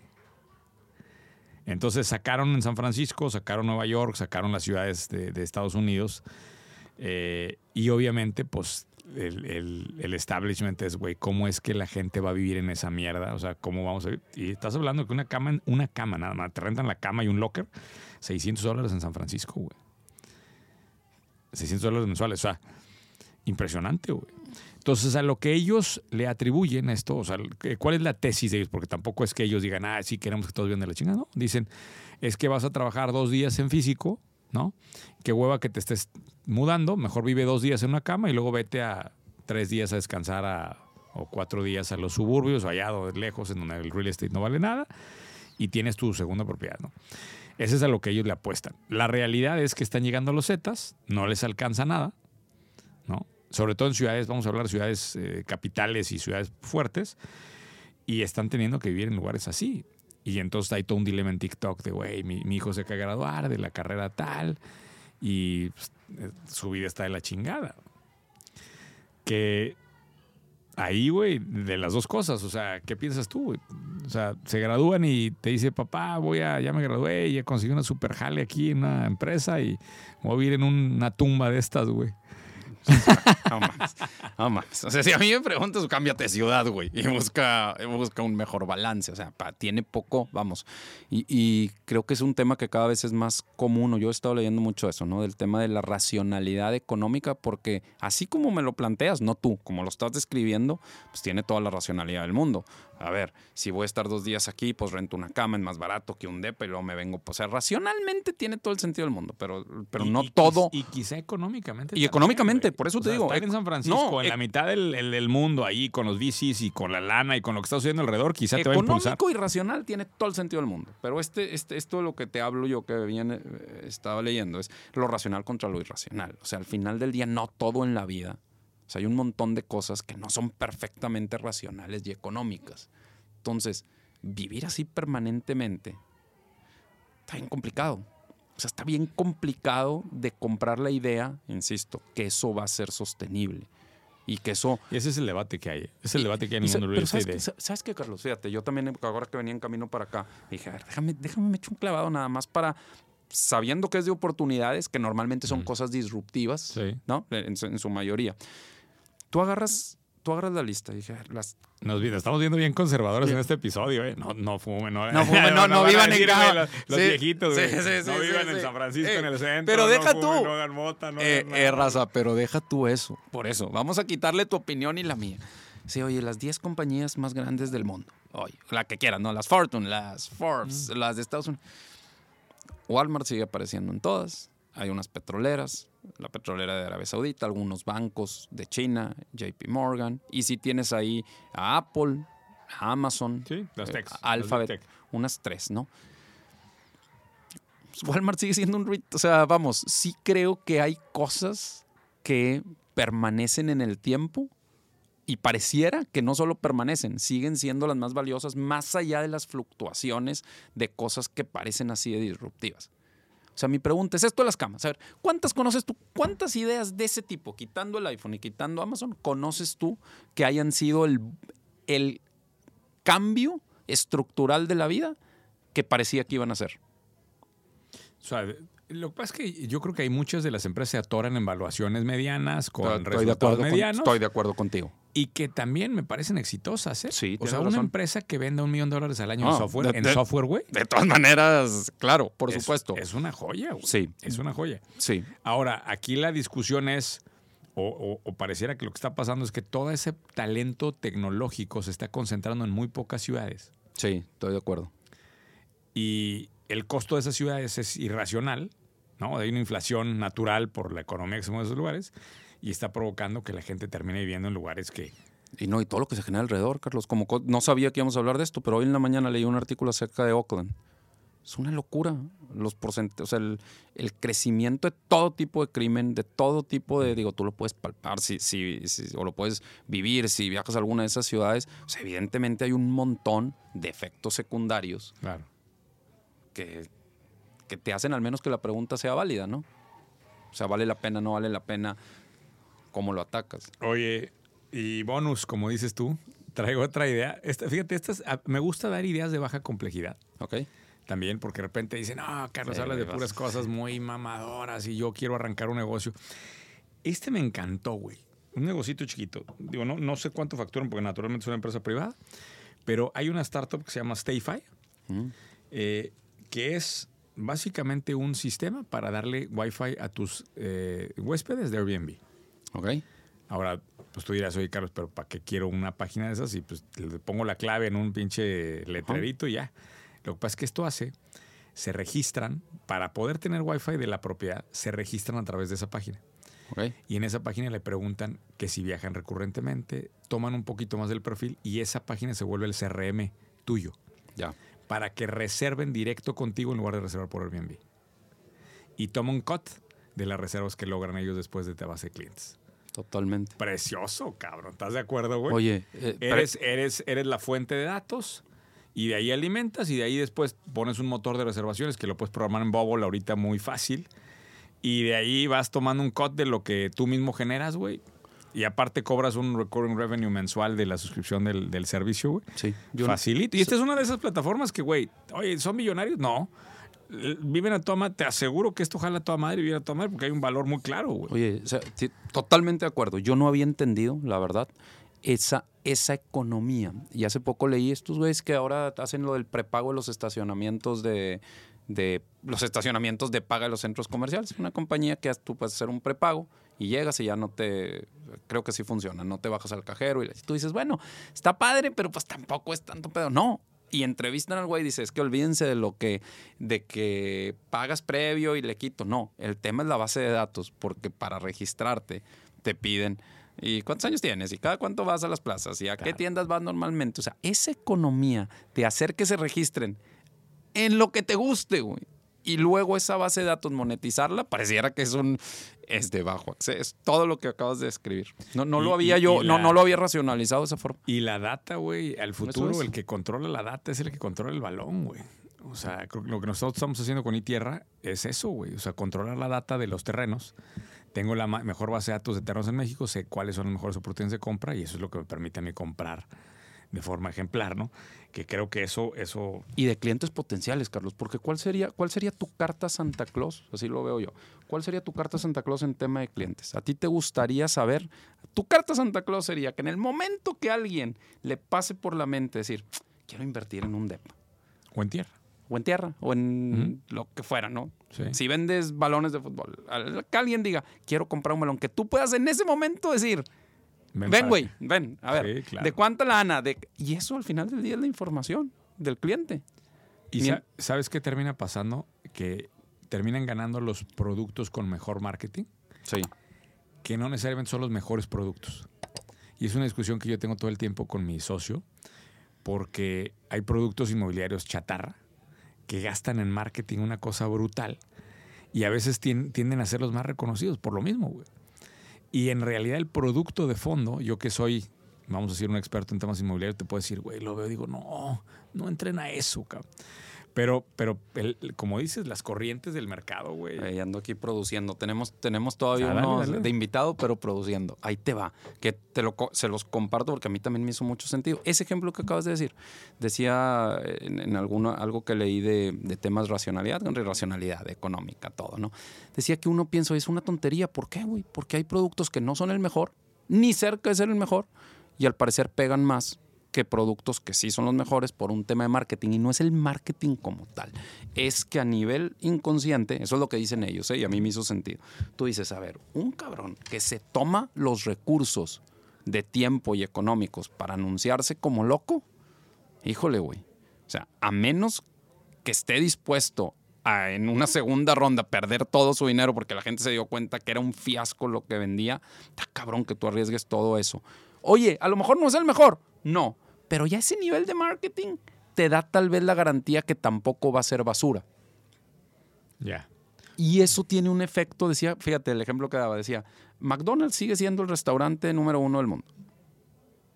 Entonces sacaron en San Francisco, sacaron Nueva York, sacaron las ciudades de, de Estados Unidos. eh, y obviamente, pues, el, el- el establishment es, güey, ¿cómo es que la gente va a vivir en esa mierda? O sea, ¿cómo vamos a vivir? Y estás hablando que una cama, una cama nada más, te rentan la cama y un locker, 600 dólares en San Francisco, güey. 600 dólares mensuales, o sea, impresionante, güey. Entonces, a lo que ellos le atribuyen esto, o sea, ¿cuál es la tesis de ellos? Porque tampoco es que ellos digan, ah, sí, queremos que todos vivan de la chingada, ¿no? Dicen, es que vas a trabajar dos días en físico, ¿no? Qué hueva que te estés mudando, mejor vive dos días en una cama y luego vete a tres días a descansar a, o cuatro días a los suburbios o allá lejos, en donde el real estate no vale nada, y tienes tu segunda propiedad, ¿no? Ese es a lo que ellos le apuestan. La realidad es que están llegando los Zetas, no les alcanza nada, ¿no? Sobre todo en ciudades, vamos a hablar de ciudades eh, capitales y ciudades fuertes, y están teniendo que vivir en lugares así. Y entonces hay todo un dilema en TikTok de, güey, mi, hijo se acaba graduar de la carrera tal, y pues, eh, su vida está de la chingada. Que ahí, güey, de las dos cosas, o sea, ¿qué piensas tú, güey? O sea, se gradúan y te dice, papá, voy a, ya me gradué ya conseguí una super jale aquí en una empresa y voy a vivir en una tumba de estas, güey. No mames, no mames. O sea, si a mí me preguntas, cámbiate de ciudad, güey. Y busca, busca un mejor balance. O sea, tiene poco, vamos. Y, y creo que es un tema que cada vez es más común. Yo he estado leyendo mucho eso, ¿no? Del tema de la racionalidad económica, porque así como me lo planteas, no tú, como lo estás describiendo, pues tiene toda la racionalidad del mundo. A ver, si voy a estar dos días aquí, pues rento una cama, es más barato que un depa y luego me vengo. Pues, o sea, racionalmente tiene todo el sentido del mundo, pero, pero Y- no y todo. Y quizá económicamente. Y también, económicamente, güey. por eso O te sea, digo, Estar en San Francisco, no, en la mitad del, el- del mundo, ahí con los VCs y con la lana y con lo que está sucediendo alrededor, quizá te va a impulsar. Económico y racional tiene todo el sentido del mundo. Pero este, este, esto de lo que te hablo yo que bien eh, estaba leyendo es lo racional contra lo irracional. O sea, al final del día no todo en la vida. Sea, hay un montón de cosas que no son perfectamente racionales y económicas. Entonces, vivir así permanentemente está bien complicado. O sea, está bien complicado de comprar la idea, insisto, que eso va a ser sostenible. Y que eso Y ese es el debate que hay. Es el debate que hay en y el mundo pero ¿sabes, Sa- ¿sabes qué, Carlos? Fíjate, yo también, ahora que venía en camino para acá, dije, a ver, déjame, déjame me echo un clavado nada más para, sabiendo que es de oportunidades, que normalmente son Ujú. cosas disruptivas, Sí. ¿no? En en su mayoría. Tú agarras, tú agarras la lista, dije, a ver, las... Nos, estamos viendo bien conservadores en este episodio, ¿eh? No, no fumen, no, No fumen, no- no a vivan en güey, Los, los Sí, viejitos, sí, sí, no sí, vivan sí, en sí. San Francisco, Eh, en el centro. pero no deja fumen, tú. No hagan mota, no Eh, hagan eh, raza, pero deja tú eso. Por eso, vamos a quitarle tu opinión y la mía. Sí, oye, las 10 compañías más grandes del mundo. Oye, la que quieras, ¿no? Las Fortune, las Forbes, las de Estados Unidos. Walmart sigue apareciendo en todas. Hay unas petroleras, la petrolera de Arabia Saudita, algunos bancos de China, JP Morgan. Y si tienes ahí a Apple, Amazon, Sí, las eh, techs, Alphabet, unas tres, ¿no? Pues Walmart sigue siendo un. O sea, vamos, sí creo que hay cosas que permanecen en el tiempo y pareciera que no solo permanecen, siguen siendo las más valiosas más allá de las fluctuaciones de cosas que parecen así de disruptivas. O sea, mi pregunta es esto de las camas. A ver, ¿cuántas conoces tú? ¿Cuántas ideas de ese tipo, quitando el iPhone y quitando Amazon, conoces tú que hayan sido el, el cambio estructural de la vida que parecía que iban a ser? O sea, lo que pasa es que yo creo que hay muchas de las empresas se atoran en valuaciones medianas con Estoy de resultados acuerdo con- medianos estoy de acuerdo contigo. Y que también me parecen exitosas. ¿eh? Sí, o sea, una empresa que venda un millón de dólares al año No, en software, de- en de- software, güey. De todas maneras, claro, por es- supuesto. Es una joya, güey. Sí. Es una joya. Sí. Ahora, aquí la discusión es, o, o- o pareciera que lo que está pasando es que todo ese talento tecnológico se está concentrando en muy pocas ciudades. Sí, estoy de acuerdo. Y el costo de esas ciudades es irracional, ¿no? Hay una inflación natural por la economía que se mueve en esos lugares y está provocando que la gente termine viviendo en lugares que... Y no, y todo lo que se genera alrededor, Carlos. Como co- no sabía que íbamos a hablar de esto, pero hoy en la mañana leí un artículo acerca de Oakland. Es una locura. Los porcent o sea, el, el crecimiento de todo tipo de crimen, de todo tipo de, digo, tú lo puedes palpar si, si, si- o lo puedes vivir si viajas a alguna de esas ciudades. O sea, evidentemente hay un montón de efectos secundarios Claro. que, que te hacen al menos que la pregunta sea válida, ¿no? O sea, ¿vale la pena, no vale la pena? ¿Cómo lo atacas? Oye, y bonus, como dices tú, traigo otra idea. Esta, fíjate, estas, me gusta dar ideas de baja complejidad. ¿Ok? También, porque de repente dicen, no, Carlos, Sí, hablas de vas- puras cosas muy mamadoras y yo quiero arrancar un negocio. Este me encantó, güey. Un negocito chiquito. Digo, no, no sé cuánto facturan porque naturalmente es una empresa privada, pero hay una startup que se llama Stayfy, Mm. eh, que es básicamente un sistema para darle Wi-Fi a tus eh, huéspedes de Airbnb. ¿Ok? Ahora, pues tú dirás, oye, Carlos, pero ¿para qué quiero una página de esas? Y pues le pongo la clave en un pinche letrerito y ya. Lo que pasa es que esto hace, se registran, para poder tener Wi-Fi de la propiedad, se registran a través de esa página. ¿Ok? Y en esa página le preguntan que si viajan recurrentemente, toman un poquito más del perfil y esa página se vuelve el CRM tuyo Ya. para que reserven directo contigo en lugar de reservar por Airbnb. Y toma un cut de las reservas que logran ellos después de tu base de clientes. Totalmente. Precioso, cabrón. ¿Estás de acuerdo, güey? Oye, eh, Eres, eres, eres la fuente de datos y de ahí alimentas y de ahí después pones un motor de reservaciones que lo puedes programar en Bubble ahorita muy fácil. Y de ahí vas tomando un cut de lo que tú mismo generas, güey. Y aparte cobras un recurring revenue mensual de la suscripción del, del servicio, güey. sí, Facilito. Y esta es una de esas plataformas que, güey, oye, ¿son millonarios? No. Viven a toda madre. Te aseguro que esto jala a toda madre y vive a toda madre porque hay un valor muy claro, güey. Oye, totalmente de acuerdo. Yo no había entendido, la verdad, esa, esa economía. Y hace poco leí estos güeyes que ahora hacen lo del prepago de los estacionamientos de, de los estacionamientos de paga de los centros comerciales. Una compañía que tú puedes hacer un prepago y llegas y ya no te, creo que sí funciona, no te bajas al cajero y tú dices, bueno, está padre, pero pues tampoco es tanto pedo. No. Y entrevistan al güey y dices, es que olvídense de lo que, de que pagas previo y le quito. No, el tema es la base de datos, porque para registrarte te piden, ¿y cuántos años tienes? ¿Y cada cuánto vas a las plazas? ¿Y a qué tiendas vas normalmente? O sea, esa economía de hacer que se registren en lo que te guste, güey. Y luego esa base de datos monetizarla, pareciera que es un es de bajo acceso. Todo lo que acabas de describir. No, no Y- lo había y- yo, y no, la- no lo había racionalizado de esa forma. Y la data, güey, al futuro, es. el que controla la data es el que controla el balón, güey. O sea, creo que lo que nosotros estamos haciendo con iTierra es eso, güey. O sea, controlar la data de los terrenos. Tengo la mejor base de datos de terrenos en México, sé cuáles son las mejores oportunidades de compra y eso es lo que me permite a mí comprar de forma ejemplar, ¿no? Que creo que eso, eso Y de clientes potenciales, Carlos, porque ¿cuál sería, ¿cuál sería tu carta Santa Claus? Así lo veo yo. ¿Cuál sería tu carta Santa Claus en tema de clientes? ¿A ti te gustaría saber? Tu carta Santa Claus sería que en el momento que alguien le pase por la mente decir, quiero invertir en un DEPA, o en tierra. o en tierra, o en lo que fuera, ¿no? Sí. Si vendes balones de fútbol, que alguien diga, quiero comprar un balón, que tú puedas en ese momento decir, ven, güey, ven, a ver, Sí, claro. ¿de cuánta lana? De... Y eso al final del día es la información del cliente. ¿Y sabes qué termina pasando? Que terminan ganando los productos con mejor marketing, Sí. que no necesariamente son los mejores productos. Y es una discusión que yo tengo todo el tiempo con mi socio, porque hay productos inmobiliarios chatarra que gastan en marketing una cosa brutal y a veces tienden a ser los más reconocidos por lo mismo, güey. Y en realidad el producto de fondo, yo que soy, vamos a decir, un experto en temas inmobiliarios, te puedo decir, güey, lo veo digo, no, no entren a eso, cabrón. Pero, pero como dices, las corrientes del mercado, güey. ando aquí produciendo. Tenemos, tenemos todavía ah, uno de invitado, pero produciendo. Ahí te va. Que te lo, se los comparto porque a mí también me hizo mucho sentido. Ese ejemplo que acabas de decir, decía en, en alguno, algo que leí de, de temas racionalidad, racionalidad económica, todo, ¿no? Decía que uno piensa, es una tontería. ¿Por qué, güey? Porque hay productos que no son el mejor, ni cerca de ser el mejor, y al parecer pegan más que productos que sí son los mejores por un tema de marketing y no es el marketing como tal. Es que a nivel inconsciente, eso es lo que dicen ellos, ¿eh? y a mí me hizo sentido. Tú dices, a ver, un cabrón que se toma los recursos de tiempo y económicos para anunciarse como loco, híjole, güey. O sea, a menos que esté dispuesto a en una segunda ronda perder todo su dinero porque la gente se dio cuenta que era un fiasco lo que vendía, está cabrón que tú arriesgues todo eso. Oye, a lo mejor no es el mejor, no, pero ya ese nivel de marketing te da tal vez la garantía que tampoco va a ser basura. Ya. Y eso tiene un efecto, decía, fíjate el ejemplo que daba, decía, McDonald's sigue siendo el restaurante número uno del mundo.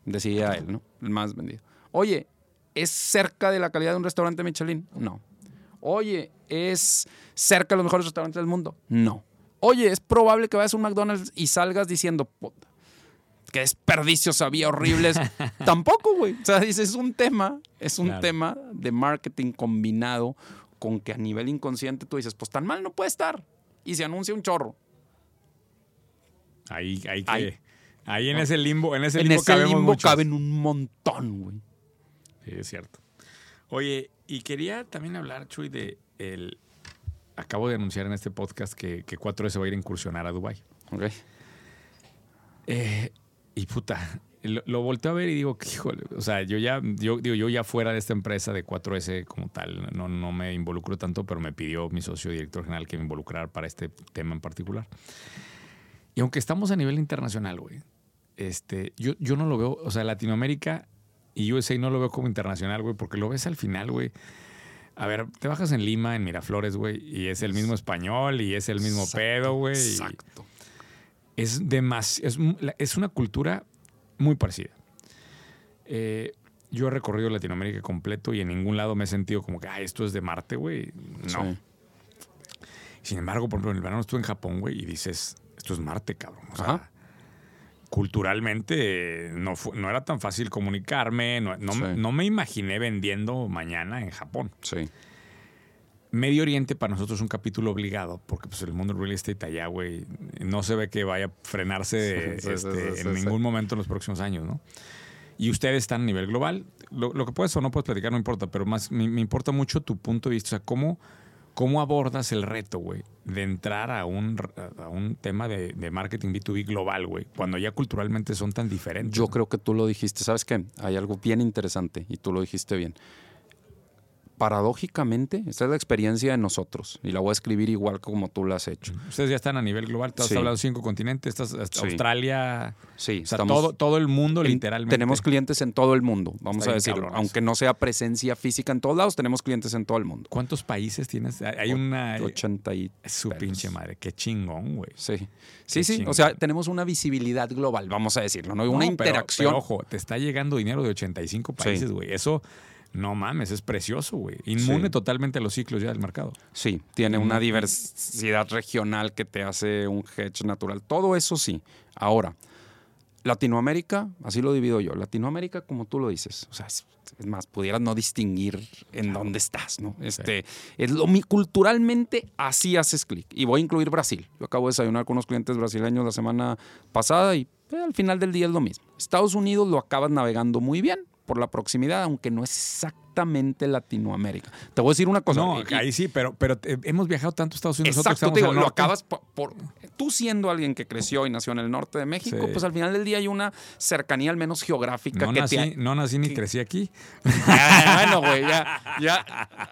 Decía él, ¿no? El más vendido. Oye, ¿es cerca de la calidad de un restaurante Michelin? No. Oye, ¿es cerca de los mejores restaurantes del mundo? No. Oye, ¿es probable que vayas a un McDonald's y salgas diciendo, qué desperdicios había horribles. Tampoco, güey. O sea, dices, es un tema, es un tema de marketing combinado con que a nivel inconsciente tú dices, pues tan mal no puede estar. Y se anuncia un chorro. Ahí, ahí, que, ahí, en ese limbo, en ese limbo, en ese limbo caben un montón, güey. Sí, es cierto. Oye, y quería también hablar, Chuy, de el. Acabo de anunciar en este podcast que, que 4S va a ir a incursionar a Dubai. Ok. Eh, y puta, lo, lo, volteo a ver y digo, híjole, o sea, yo ya, yo digo, yo ya fuera de esta empresa de 4S como tal, no, no me involucro tanto, pero me pidió mi socio director general que me involucrara para este tema en particular. Y aunque estamos a nivel internacional, güey, este, yo, yo no lo veo, o sea, Latinoamérica y USA no lo veo como internacional, güey, porque lo ves al final, güey. A ver, te bajas en Lima, en Miraflores, güey, y es el mismo español y es el mismo pedo, güey. Exacto es, es, es una cultura muy parecida. Eh, yo he recorrido Latinoamérica completo y en ningún lado me he sentido como que, ah, esto es de Marte, güey. No. Sin embargo, por ejemplo, en el verano estuve en Japón, güey, y dices, esto es Marte, cabrón. O sea, culturalmente no, no era tan fácil comunicarme, no, no, me imaginé vendiendo mañana en Japón. Sí. Medio Oriente para nosotros es un capítulo obligado, porque pues el mundo real estate allá, güey, no se ve que vaya a frenarse este, en ningún momento en los próximos años, ¿no? Y ustedes están a nivel global. Lo, que puedes o no puedes platicar no importa, pero más me, importa mucho tu punto de vista. O sea, ¿cómo, cómo abordas el reto, güey, de entrar a un, a un tema de, de marketing B2B global, güey, cuando ya culturalmente son tan diferentes? Yo creo que tú lo dijiste. ¿Sabes qué? Hay algo bien interesante y tú lo dijiste bien paradójicamente, esta es la experiencia de nosotros y la voy a escribir igual como tú la has hecho. Ustedes ya están a nivel global, tú has hablado de cinco continentes, estás, Australia, sí, o sea, todo, todo el mundo literalmente. Tenemos clientes en todo el mundo, vamos a decirlo, aunque no sea presencia física en todos lados, tenemos clientes en todo el mundo. ¿Cuántos países tienes? Hay una... 80 y... Su pinche madre, qué chingón, güey. Sí, sí, sí, o sea, tenemos una visibilidad global, vamos a decirlo, ¿no? Una interacción. Pero, ojo, te está llegando dinero de 85 países, güey, eso... No mames, es precioso, güey. Inmune totalmente a los ciclos ya del mercado. Sí, tiene una diversidad regional que te hace un hedge natural. Todo eso sí. Ahora, Latinoamérica, así lo divido yo. Latinoamérica, como tú lo dices, o sea, es, más, pudieras no distinguir en dónde estás, ¿no? Este, es lo, culturalmente así haces clic. Y voy a incluir Brasil. Yo acabo de desayunar con unos clientes brasileños la semana pasada y eh, al final del día es lo mismo. Estados Unidos lo acabas navegando muy bien por la proximidad, aunque no es netamente Latinoamérica. Te voy a decir una cosa. No, y- ahí sí, pero, pero eh, hemos viajado tanto a Estados Unidos. Exacto, te digo, lo acabas por, por- Tú siendo alguien que creció y nació en el norte de México, Sí. pues al final del día hay una cercanía al menos geográfica No que nací, te... no nací ni crecí aquí. Ah, bueno, güey, ya, ya.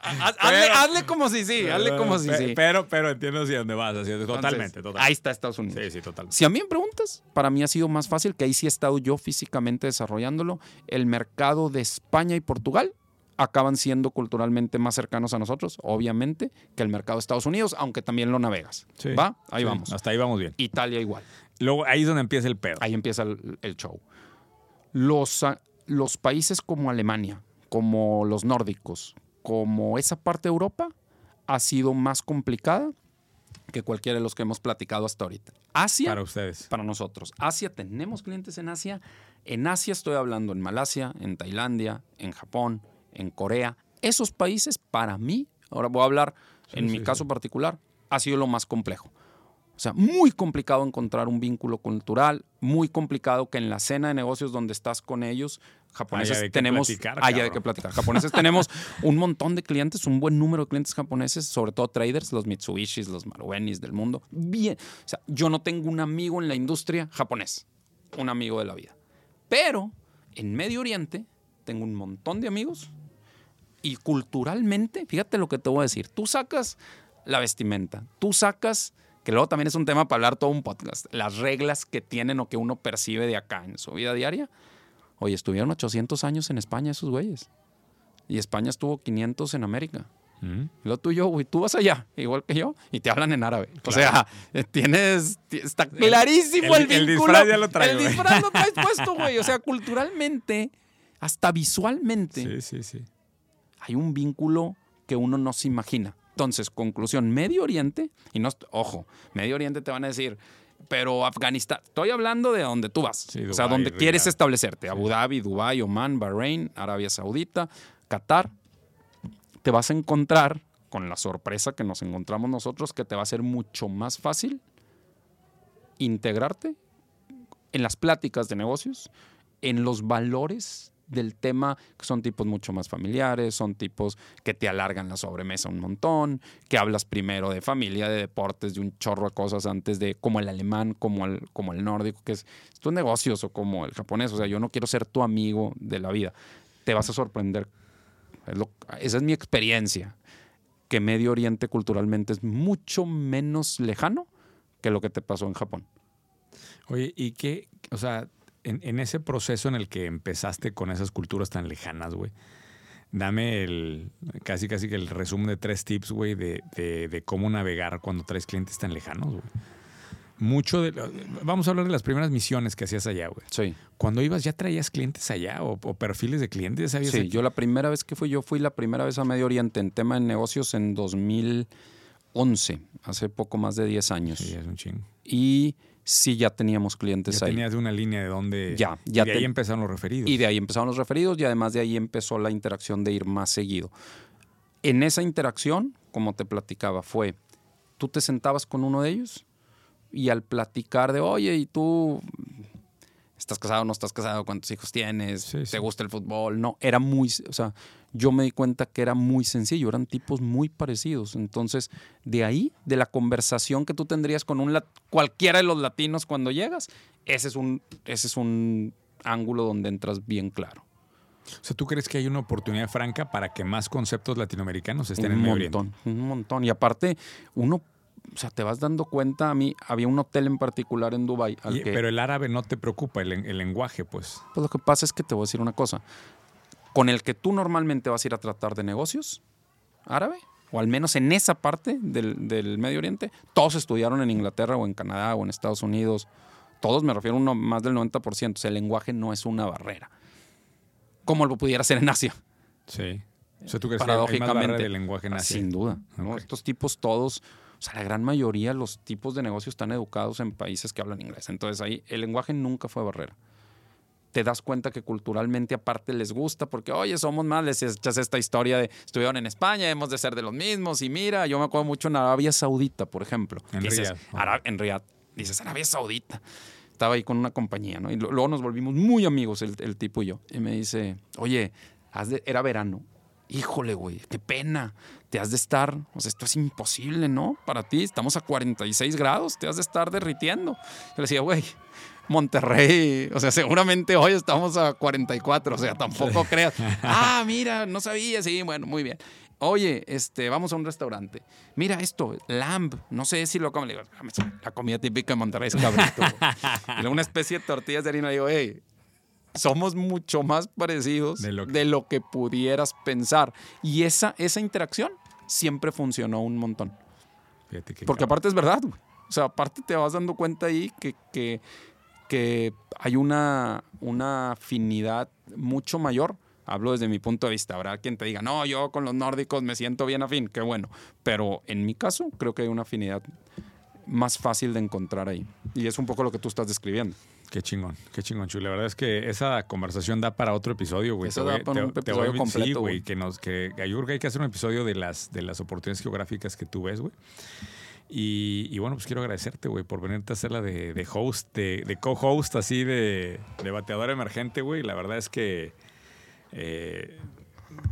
Haz- hazle, Pero- hazle como si sí, hazle como si sí. Pero, pero entiendo hacia dónde vas. totalmente, totalmente. Ahí está Estados Unidos. Sí, sí, totalmente. Si a mí me preguntas, para mí ha sido más fácil, que ahí sí he estado yo físicamente desarrollándolo. El mercado de España y Portugal acaban siendo culturalmente más cercanos a nosotros, obviamente, que el mercado de Estados Unidos, aunque también lo navegas. Sí, ¿Va? Ahí sí, vamos. Hasta ahí vamos bien. Italia igual. Luego ahí es donde empieza el pedo. Ahí empieza el, el show. Los, ah, los países como Alemania, como los nórdicos, como esa parte de Europa, ha sido más complicada que cualquiera de los que hemos platicado hasta ahorita. Asia, Para ustedes. para nosotros. Asia, tenemos clientes en Asia. En Asia estoy hablando en Malasia, en Tailandia, en Japón, en Corea. Esos países, para mí, ahora voy a hablar en Sí, mi sí, caso particular, ha sido lo más complejo. O sea, muy complicado encontrar un vínculo cultural, muy complicado que en la cena de negocios donde estás con ellos, japoneses Haya tenemos platicar, haya de qué platicar. Japoneses tenemos un montón de clientes, un buen número de clientes japoneses, sobre todo traders, los Mitsubishis, los Maruenis del mundo. Bien, o sea, yo no tengo un amigo en la industria japonés, un amigo de la vida. Pero en Medio Oriente tengo un montón de amigos y culturalmente, fíjate lo que te voy a decir, tú sacas la vestimenta, tú sacas, que luego también es un tema para hablar todo un podcast, las reglas que tienen o que uno percibe de acá en su vida diaria. Oye, estuvieron 800 años en España esos güeyes. Y España estuvo 500 en América. Mm. Lo tuyo, güey, tú vas allá, igual que yo, y te hablan en árabe. O sea, eh, tienes, ti- está clarísimo el, el- el vínculo. disfraz ya lo traigo, El disfraz lo traes puesto, güey. O sea, culturalmente, hasta visualmente, Sí, sí, sí. Hay un vínculo que uno no se imagina. Entonces, conclusión, Medio Oriente, y no, ojo, Medio Oriente te van a decir, pero Afganistán, estoy hablando de donde tú vas, Sí, o sea, donde quieres establecerte, Abu Dhabi, Dubái, Oman, Bahrein, Arabia Saudita, Qatar, te vas a encontrar con la sorpresa que nos encontramos nosotros, que te va a ser mucho más fácil integrarte en las pláticas de negocios, en los valores del tema, que son tipos mucho más familiares, son tipos que te alargan la sobremesa un montón, que hablas primero de familia, de deportes, de un chorro de cosas antes de, como el alemán, como el, como el nórdico, que es tus negocios o como el japonés. O sea, yo no quiero ser tu amigo de la vida. Te vas a sorprender. Esa es mi experiencia, que Medio Oriente culturalmente es mucho menos lejano que lo que te pasó en Japón. Oye, ¿y qué? O sea, en, en ese proceso en el que empezaste con esas culturas tan lejanas, güey, dame el casi casi que el resumen de tres tips, güey, de, de- de cómo navegar cuando traes clientes tan lejanos, güey. Mucho de. Vamos a hablar de las primeras misiones que hacías allá, güey. Sí. Cuando ibas, ¿ya traías clientes allá o, o perfiles de clientes? ¿Sabías Sí, aquí? yo la primera vez que fui, yo fui la primera vez a Medio Oriente en tema de negocios en 2011, hace poco más de 10 años. Sí, es un chingo. Y sí, ya teníamos clientes Ya ahí. tenías una línea de donde. Ya, ya y de ahí empezaron los referidos. Y de ahí empezaron los referidos y además de ahí empezó la interacción de ir más seguido. En esa interacción, como te platicaba, fue, tú te sentabas con uno de ellos y al platicar de, oye, ¿y tú estás casado o no estás casado? ¿Cuántos hijos tienes? Sí, ¿Te sí. gusta el fútbol? No, era muy, o sea, yo me di cuenta que era muy sencillo, eran tipos muy parecidos. Entonces, de ahí, de la conversación que tú tendrías con un cualquiera de los latinos cuando llegas, ese es un, ese es un ángulo donde entras bien claro. O sea, ¿tú crees que hay una oportunidad franca para que más conceptos latinoamericanos estén en un Medio Oriente? montón, un montón. Y aparte, uno, o sea, te vas dando cuenta, a mí había un hotel en particular en Dubai al Y- que, Pero el árabe no te preocupa, el, el lenguaje, pues. pues lo que pasa es que te voy a decir una cosa, con el que tú normalmente vas a ir a tratar de negocios, árabe, o al menos en esa parte del, del Medio Oriente, todos estudiaron en Inglaterra o en Canadá o en Estados Unidos, todos me refiero a uno, más del 90%, o sea, el lenguaje no es una barrera, como lo pudiera ser en Asia. Sí. O sea, ¿tú crees que hay más barrera paradójicamente. de lenguaje en Asia? Sin duda. Estos tipos todos, sea, la gran mayoría, los tipos de negocios están educados en países que hablan inglés. Entonces ahí el lenguaje nunca fue barrera. Te das cuenta que culturalmente aparte les gusta porque, oye, somos más, les echas esta historia de estuvieron en España, hemos de ser de los mismos. Y mira, yo me acuerdo mucho en Arabia Saudita, por ejemplo. En dices, Riyadh. Ara- en Riyadh. Dices, Arabia Saudita. Estaba ahí con una compañía, ¿no? Y luego nos volvimos muy amigos el, el tipo y yo. Y me dice, oye, de- era verano. Híjole, güey, qué pena. Te has de estar, o sea, esto es imposible, ¿no? Para ti, estamos a 46 grados, te has de estar derritiendo. Yo le decía, güey, Monterrey, o sea, seguramente hoy estamos a 44, o sea, tampoco creas. Ah, mira, no sabía, sí, bueno, muy bien. Oye, este, vamos a un restaurante. Mira esto, lamb. No sé si lo comen. Le digo, la comida típica de Monterrey es cabrito. una especie de tortillas de harina. Le digo, hey, somos mucho más parecidos de lo, que... de lo que, pudieras pensar. Y esa, esa interacción siempre funcionó un montón. Porque aparte es verdad, güey. O sea, aparte te vas dando cuenta ahí que, que, que hay una, una afinidad mucho mayor Hablo desde mi punto de vista. Habrá quien te diga, no, yo con los nórdicos me siento bien afín, qué bueno. Pero en mi caso, creo que hay una afinidad más fácil de encontrar ahí. Y es un poco lo que tú estás describiendo. Qué chingón, qué chingón, Chu. La verdad es que esa conversación da para otro episodio, güey. Eso da para un episodio completo, güey. Que nos, que, yo creo que hay que hacer un episodio de las, de las oportunidades geográficas que tú ves, güey. Y, bueno, pues quiero agradecerte, güey, por venirte a hacer la de, host, de, de co-host, así de, de bateador emergente, güey. La verdad es que eh,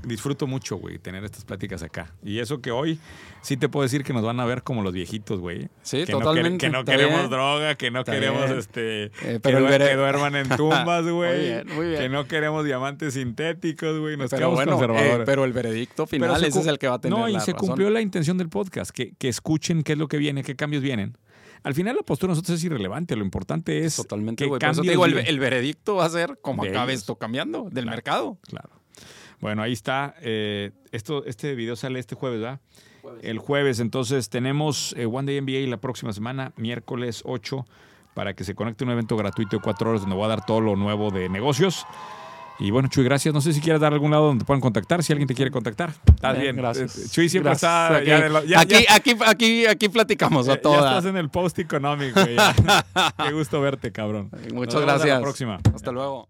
disfruto mucho, güey, tener estas pláticas acá. Y eso que hoy sí te puedo decir que nos van a ver como los viejitos, güey. Sí, totalmente. que no queremos droga, que no queremos este eh, pero que, duerman en tumbas, güey. Que no queremos diamantes sintéticos, güey. Nos pero quedamos conservadores. Eh, pero el veredicto final ese es el que va a tener No, y se cumplió la intención del podcast, que, que escuchen qué es lo que viene, qué cambios vienen. Al final la postura de nosotros es irrelevante, lo importante es Totalmente, que te digo, el, veredicto va a ser como acabe esto cambiando del mercado. Claro. Bueno, ahí está. Eh, esto, este video sale este jueves, ¿verdad? El jueves, entonces tenemos eh, One Day NBA la próxima semana, miércoles 8, para que se conecte un evento gratuito de cuatro horas donde voy a dar todo lo nuevo de negocios. Y bueno, Chuy, gracias. No sé si quieres dar algún lado donde te puedan contactar, si alguien te quiere contactar. Estás bien. Gracias. Eh, Chuy siempre está. Aquí, aquí, aquí, aquí, aquí, platicamos a todas. Ya estás en el post económico. Qué gusto verte, cabrón. Muchas gracias. Hasta la próxima. Hasta luego.